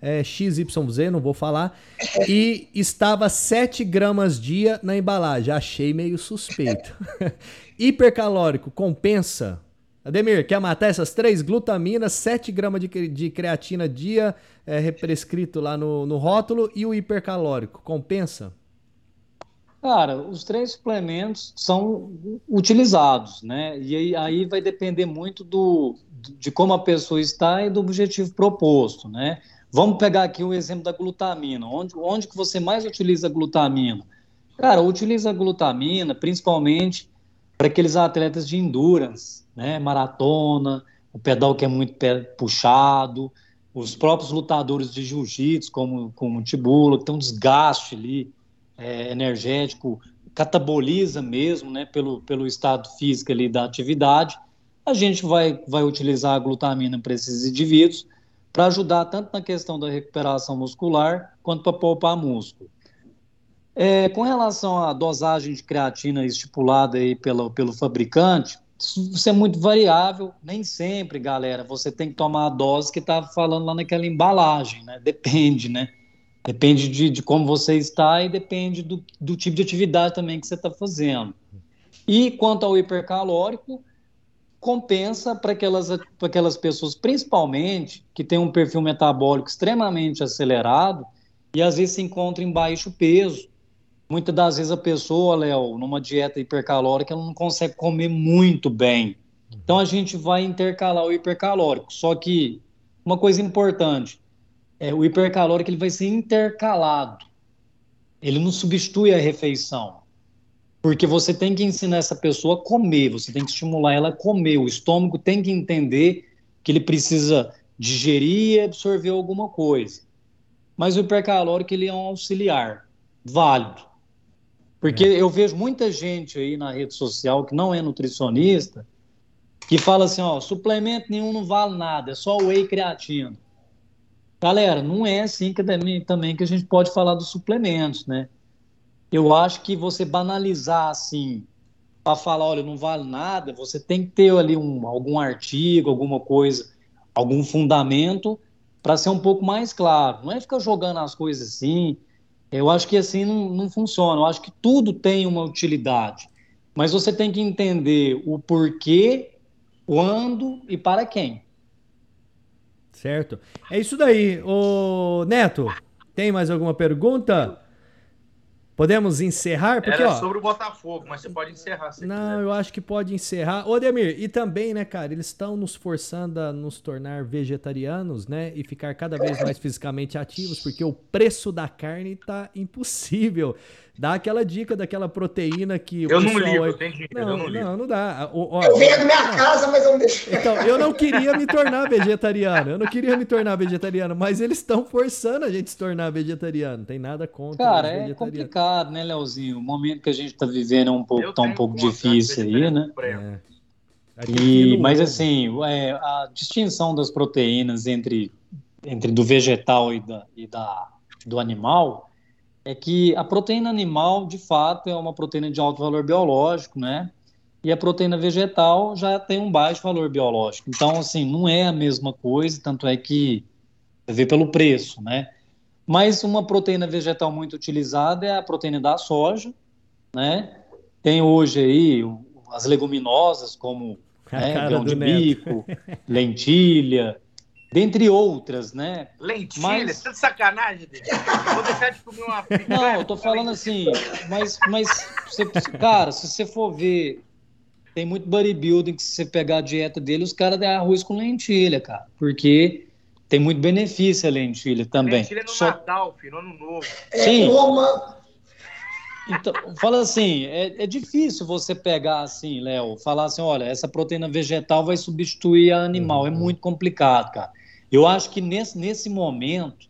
é, XYZ, não vou falar, e estava 7 gramas dia na embalagem. Achei meio suspeito. Hipercalórico, compensa? Ademir, quer matar essas três? Glutaminas, 7 gramas de, de creatina dia, é, prescrito lá no, no rótulo, e o hipercalórico. Compensa? Cara, os três suplementos são utilizados, né? E aí, aí vai depender muito do, de como a pessoa está e do objetivo proposto, né? Vamos pegar aqui o exemplo da glutamina. Onde, onde que você mais utiliza glutamina? Cara, utiliza glutamina principalmente para aqueles atletas de endurance, né? Maratona, o pedal que é muito puxado, os próprios lutadores de jiu-jitsu, como, como o Tibulo, que tem um desgaste ali é, energético, cataboliza mesmo, né, pelo, pelo estado físico ali da atividade, a gente vai, vai utilizar a glutamina para esses indivíduos para ajudar tanto na questão da recuperação muscular quanto para poupar músculo. É, com relação à dosagem de creatina estipulada aí pelo, pelo fabricante, isso é muito variável, nem sempre, galera, você tem que tomar a dose que está falando lá naquela embalagem, né? Depende, né? Depende de, de como você está e depende do, do tipo de atividade também que você está fazendo. E quanto ao hipercalórico, compensa para aquelas, aquelas pessoas, principalmente, que têm um perfil metabólico extremamente acelerado e às vezes se encontram em baixo peso Muitas das vezes a pessoa, Léo, numa dieta hipercalórica, ela não consegue comer muito bem. Então a gente vai intercalar o hipercalórico. Só que uma coisa importante, é, o hipercalórico ele vai ser intercalado. Ele não substitui a refeição. Porque você tem que ensinar essa pessoa a comer, você tem que estimular ela a comer. O estômago tem que entender que ele precisa digerir e absorver alguma coisa. Mas o hipercalórico ele é um auxiliar válido. Porque é. eu vejo muita gente aí na rede social que não é nutricionista, que fala assim, ó, suplemento nenhum não vale nada, é só whey creatina. Galera, não é assim que também, também que a gente pode falar dos suplementos, né? Eu acho que você banalizar assim, para falar, olha, não vale nada, você tem que ter ali um, algum artigo, alguma coisa, algum fundamento para ser um pouco mais claro. Não é ficar jogando as coisas assim, eu acho que assim não, não funciona. Eu acho que tudo tem uma utilidade. Mas você tem que entender o porquê, quando e para quem. Certo. É isso daí. Ô, Neto, tem mais alguma pergunta? Podemos encerrar? Porque, Era ó, sobre o Botafogo, mas você pode encerrar se Não, quiser. eu acho que pode encerrar. Ô, Demir, e também, né, cara, eles estão nos forçando a nos tornar vegetarianos, né, e ficar cada vez mais fisicamente ativos, porque o preço da carne tá impossível dá aquela dica daquela proteína que eu não ligo, aí... tem não, eu não ligo. Não, não dá. O, ó, eu venho da minha não. casa, mas eu não deixo. Então, eu não queria me tornar vegetariano. Eu não queria me tornar vegetariano, mas eles estão forçando a gente se tornar vegetariano. Não tem nada contra. Cara, é complicado, né, Leozinho? O momento que a gente está vivendo é um pouco, tá um pouco difícil aí, né? É. E, mas assim, é, a distinção das proteínas entre, entre do vegetal e, da, e da, do animal é que a proteína animal, de fato, é uma proteína de alto valor biológico, né? E a proteína vegetal já tem um baixo valor biológico. Então, assim, não é a mesma coisa, tanto é que você vê pelo preço, né? Mas uma proteína vegetal muito utilizada é a proteína da soja, né? Tem hoje aí as leguminosas como né, grão de bico, lentilha, dentre outras, né? Lentilha, mas... tá de sacanagem, Vou deixar de comer uma Não, eu tô falando assim, mas, mas você, cara, se você for ver, tem muito bodybuilding que se você pegar a dieta dele, os caras dão arroz com lentilha, cara, porque tem muito benefício a lentilha também. Lentilha no Só... Natal, filho, no Ano Novo. Sim. É, então, fala assim, é, é difícil você pegar assim, Léo, falar assim, olha, essa proteína vegetal vai substituir a animal. É uhum. É muito complicado, cara. Eu acho que nesse, nesse momento,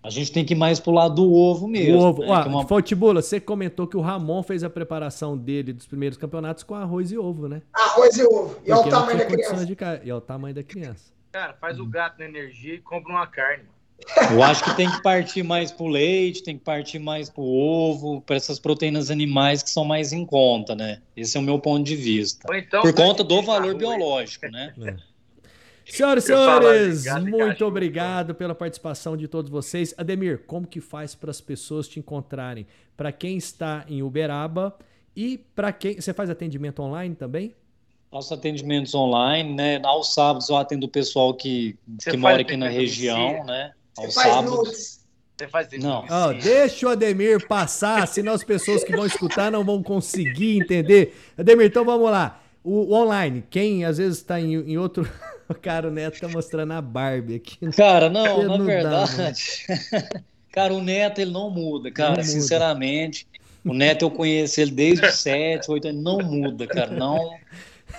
a gente tem que ir mais pro lado do ovo mesmo. O ovo. Né? É uma... Futibula, você comentou que o Ramon fez a preparação dele dos primeiros campeonatos com arroz e ovo, né? Arroz e ovo. E olha o tamanho da criança. De... E olha o tamanho da criança. Cara, faz o gato na energia e compra uma carne. Eu acho que tem que partir mais para o leite, tem que partir mais para o ovo, para essas proteínas animais que são mais em conta, né? Esse é o meu ponto de vista. Então, Por conta do valor biológico, né? É. Senhoras e senhores, muito obrigado pela participação de todos vocês. Ademir, como que faz para as pessoas te encontrarem? Para quem está em Uberaba e para quem. Você faz atendimento online também? Nossos atendimentos online, né? Aos sábados eu atendo o pessoal que, que mora aqui na região, né? Ao Você sábado. Você faz não. Oh, deixa o Ademir passar, senão as pessoas que vão escutar não vão conseguir entender. Ademir, então vamos lá. O, o online, quem às vezes está em, em, outro. O cara, o Neto tá mostrando a Barbie aqui. Cara, não, na verdade. Dá, cara, o Neto ele não muda, cara, não sinceramente. Muda. O Neto eu conheço ele desde os 7, 8 anos, não muda, cara, não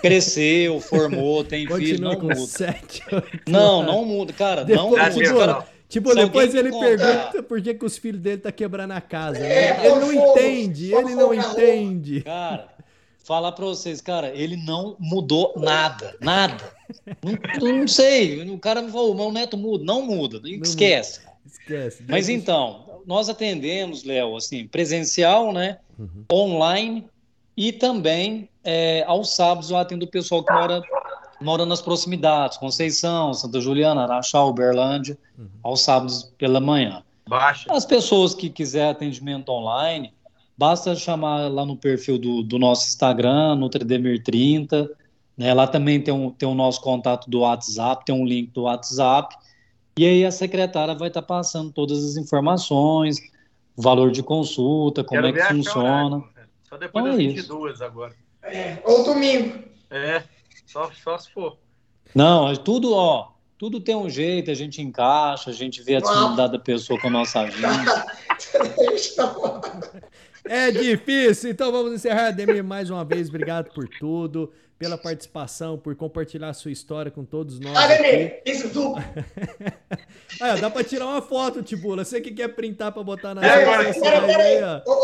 cresceu, formou, tem Continua filho, não muda. 7, 8 não, não muda, cara, não muda. Cara, Tipo, Se depois ele pergunta por que, que os filhos dele tá quebrando a casa. Né? Ele não entende, ele não entende. Cara, falar pra vocês, cara, ele não mudou nada, nada. Não, não sei, o cara me falou, meu neto muda, não muda, não esquece. Muda. Esquece. Mas então, nós atendemos, Léo, assim, presencial, né, uhum. online e também é, aos sábados eu atendo o pessoal que mora mora nas proximidades, Conceição, Santa Juliana, Araxá, Uberlândia, uhum. aos sábados pela manhã. Baixa. As pessoas que quiserem atendimento online, basta chamar lá no perfil do, do nosso Instagram, Nutridemir30, né? Lá também tem, um, tem o nosso contato do WhatsApp, tem um link do WhatsApp, e aí a secretária vai estar tá passando todas as informações, o valor de consulta, como Quero é que funciona. Horário, Só depois então, das é 22 agora. É, ou domingo. É. Só, só se for. Não, é tudo, ó, tudo tem um jeito, a gente encaixa, a gente vê a disponibilidade da pessoa com a nossa agenda. É difícil, então vamos encerrar. Demir, mais uma vez, obrigado por tudo, pela participação, por compartilhar a sua história com todos nós. Ademir, isso tudo. ah, dá pra tirar uma foto, Tibula. Você que quer printar pra botar na. É, agora, peraí, peraí.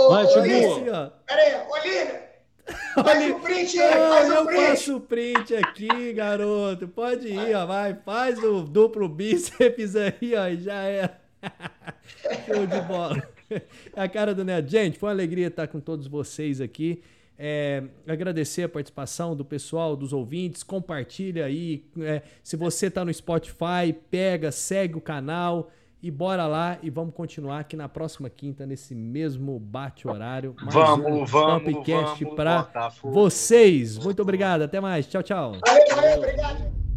Vai, Tibula. Peraí, Olívia. Faz o print aí, faz o print. Eu faço o print aqui, garoto. Pode ir, ó, vai. Faz o duplo bíceps aí, ó, e já é. Show de bola. A cara do Neto. Gente, foi uma alegria estar com todos vocês aqui. É, agradecer a participação do pessoal, dos ouvintes. Compartilha aí. É, se você está no Spotify, pega, segue o canal. E bora lá e vamos continuar aqui na próxima quinta, nesse mesmo bate-horário. Vamos, um vamos, podcast para vocês. Muito obrigado, até mais. Tchau, tchau. Valeu, valeu, obrigado.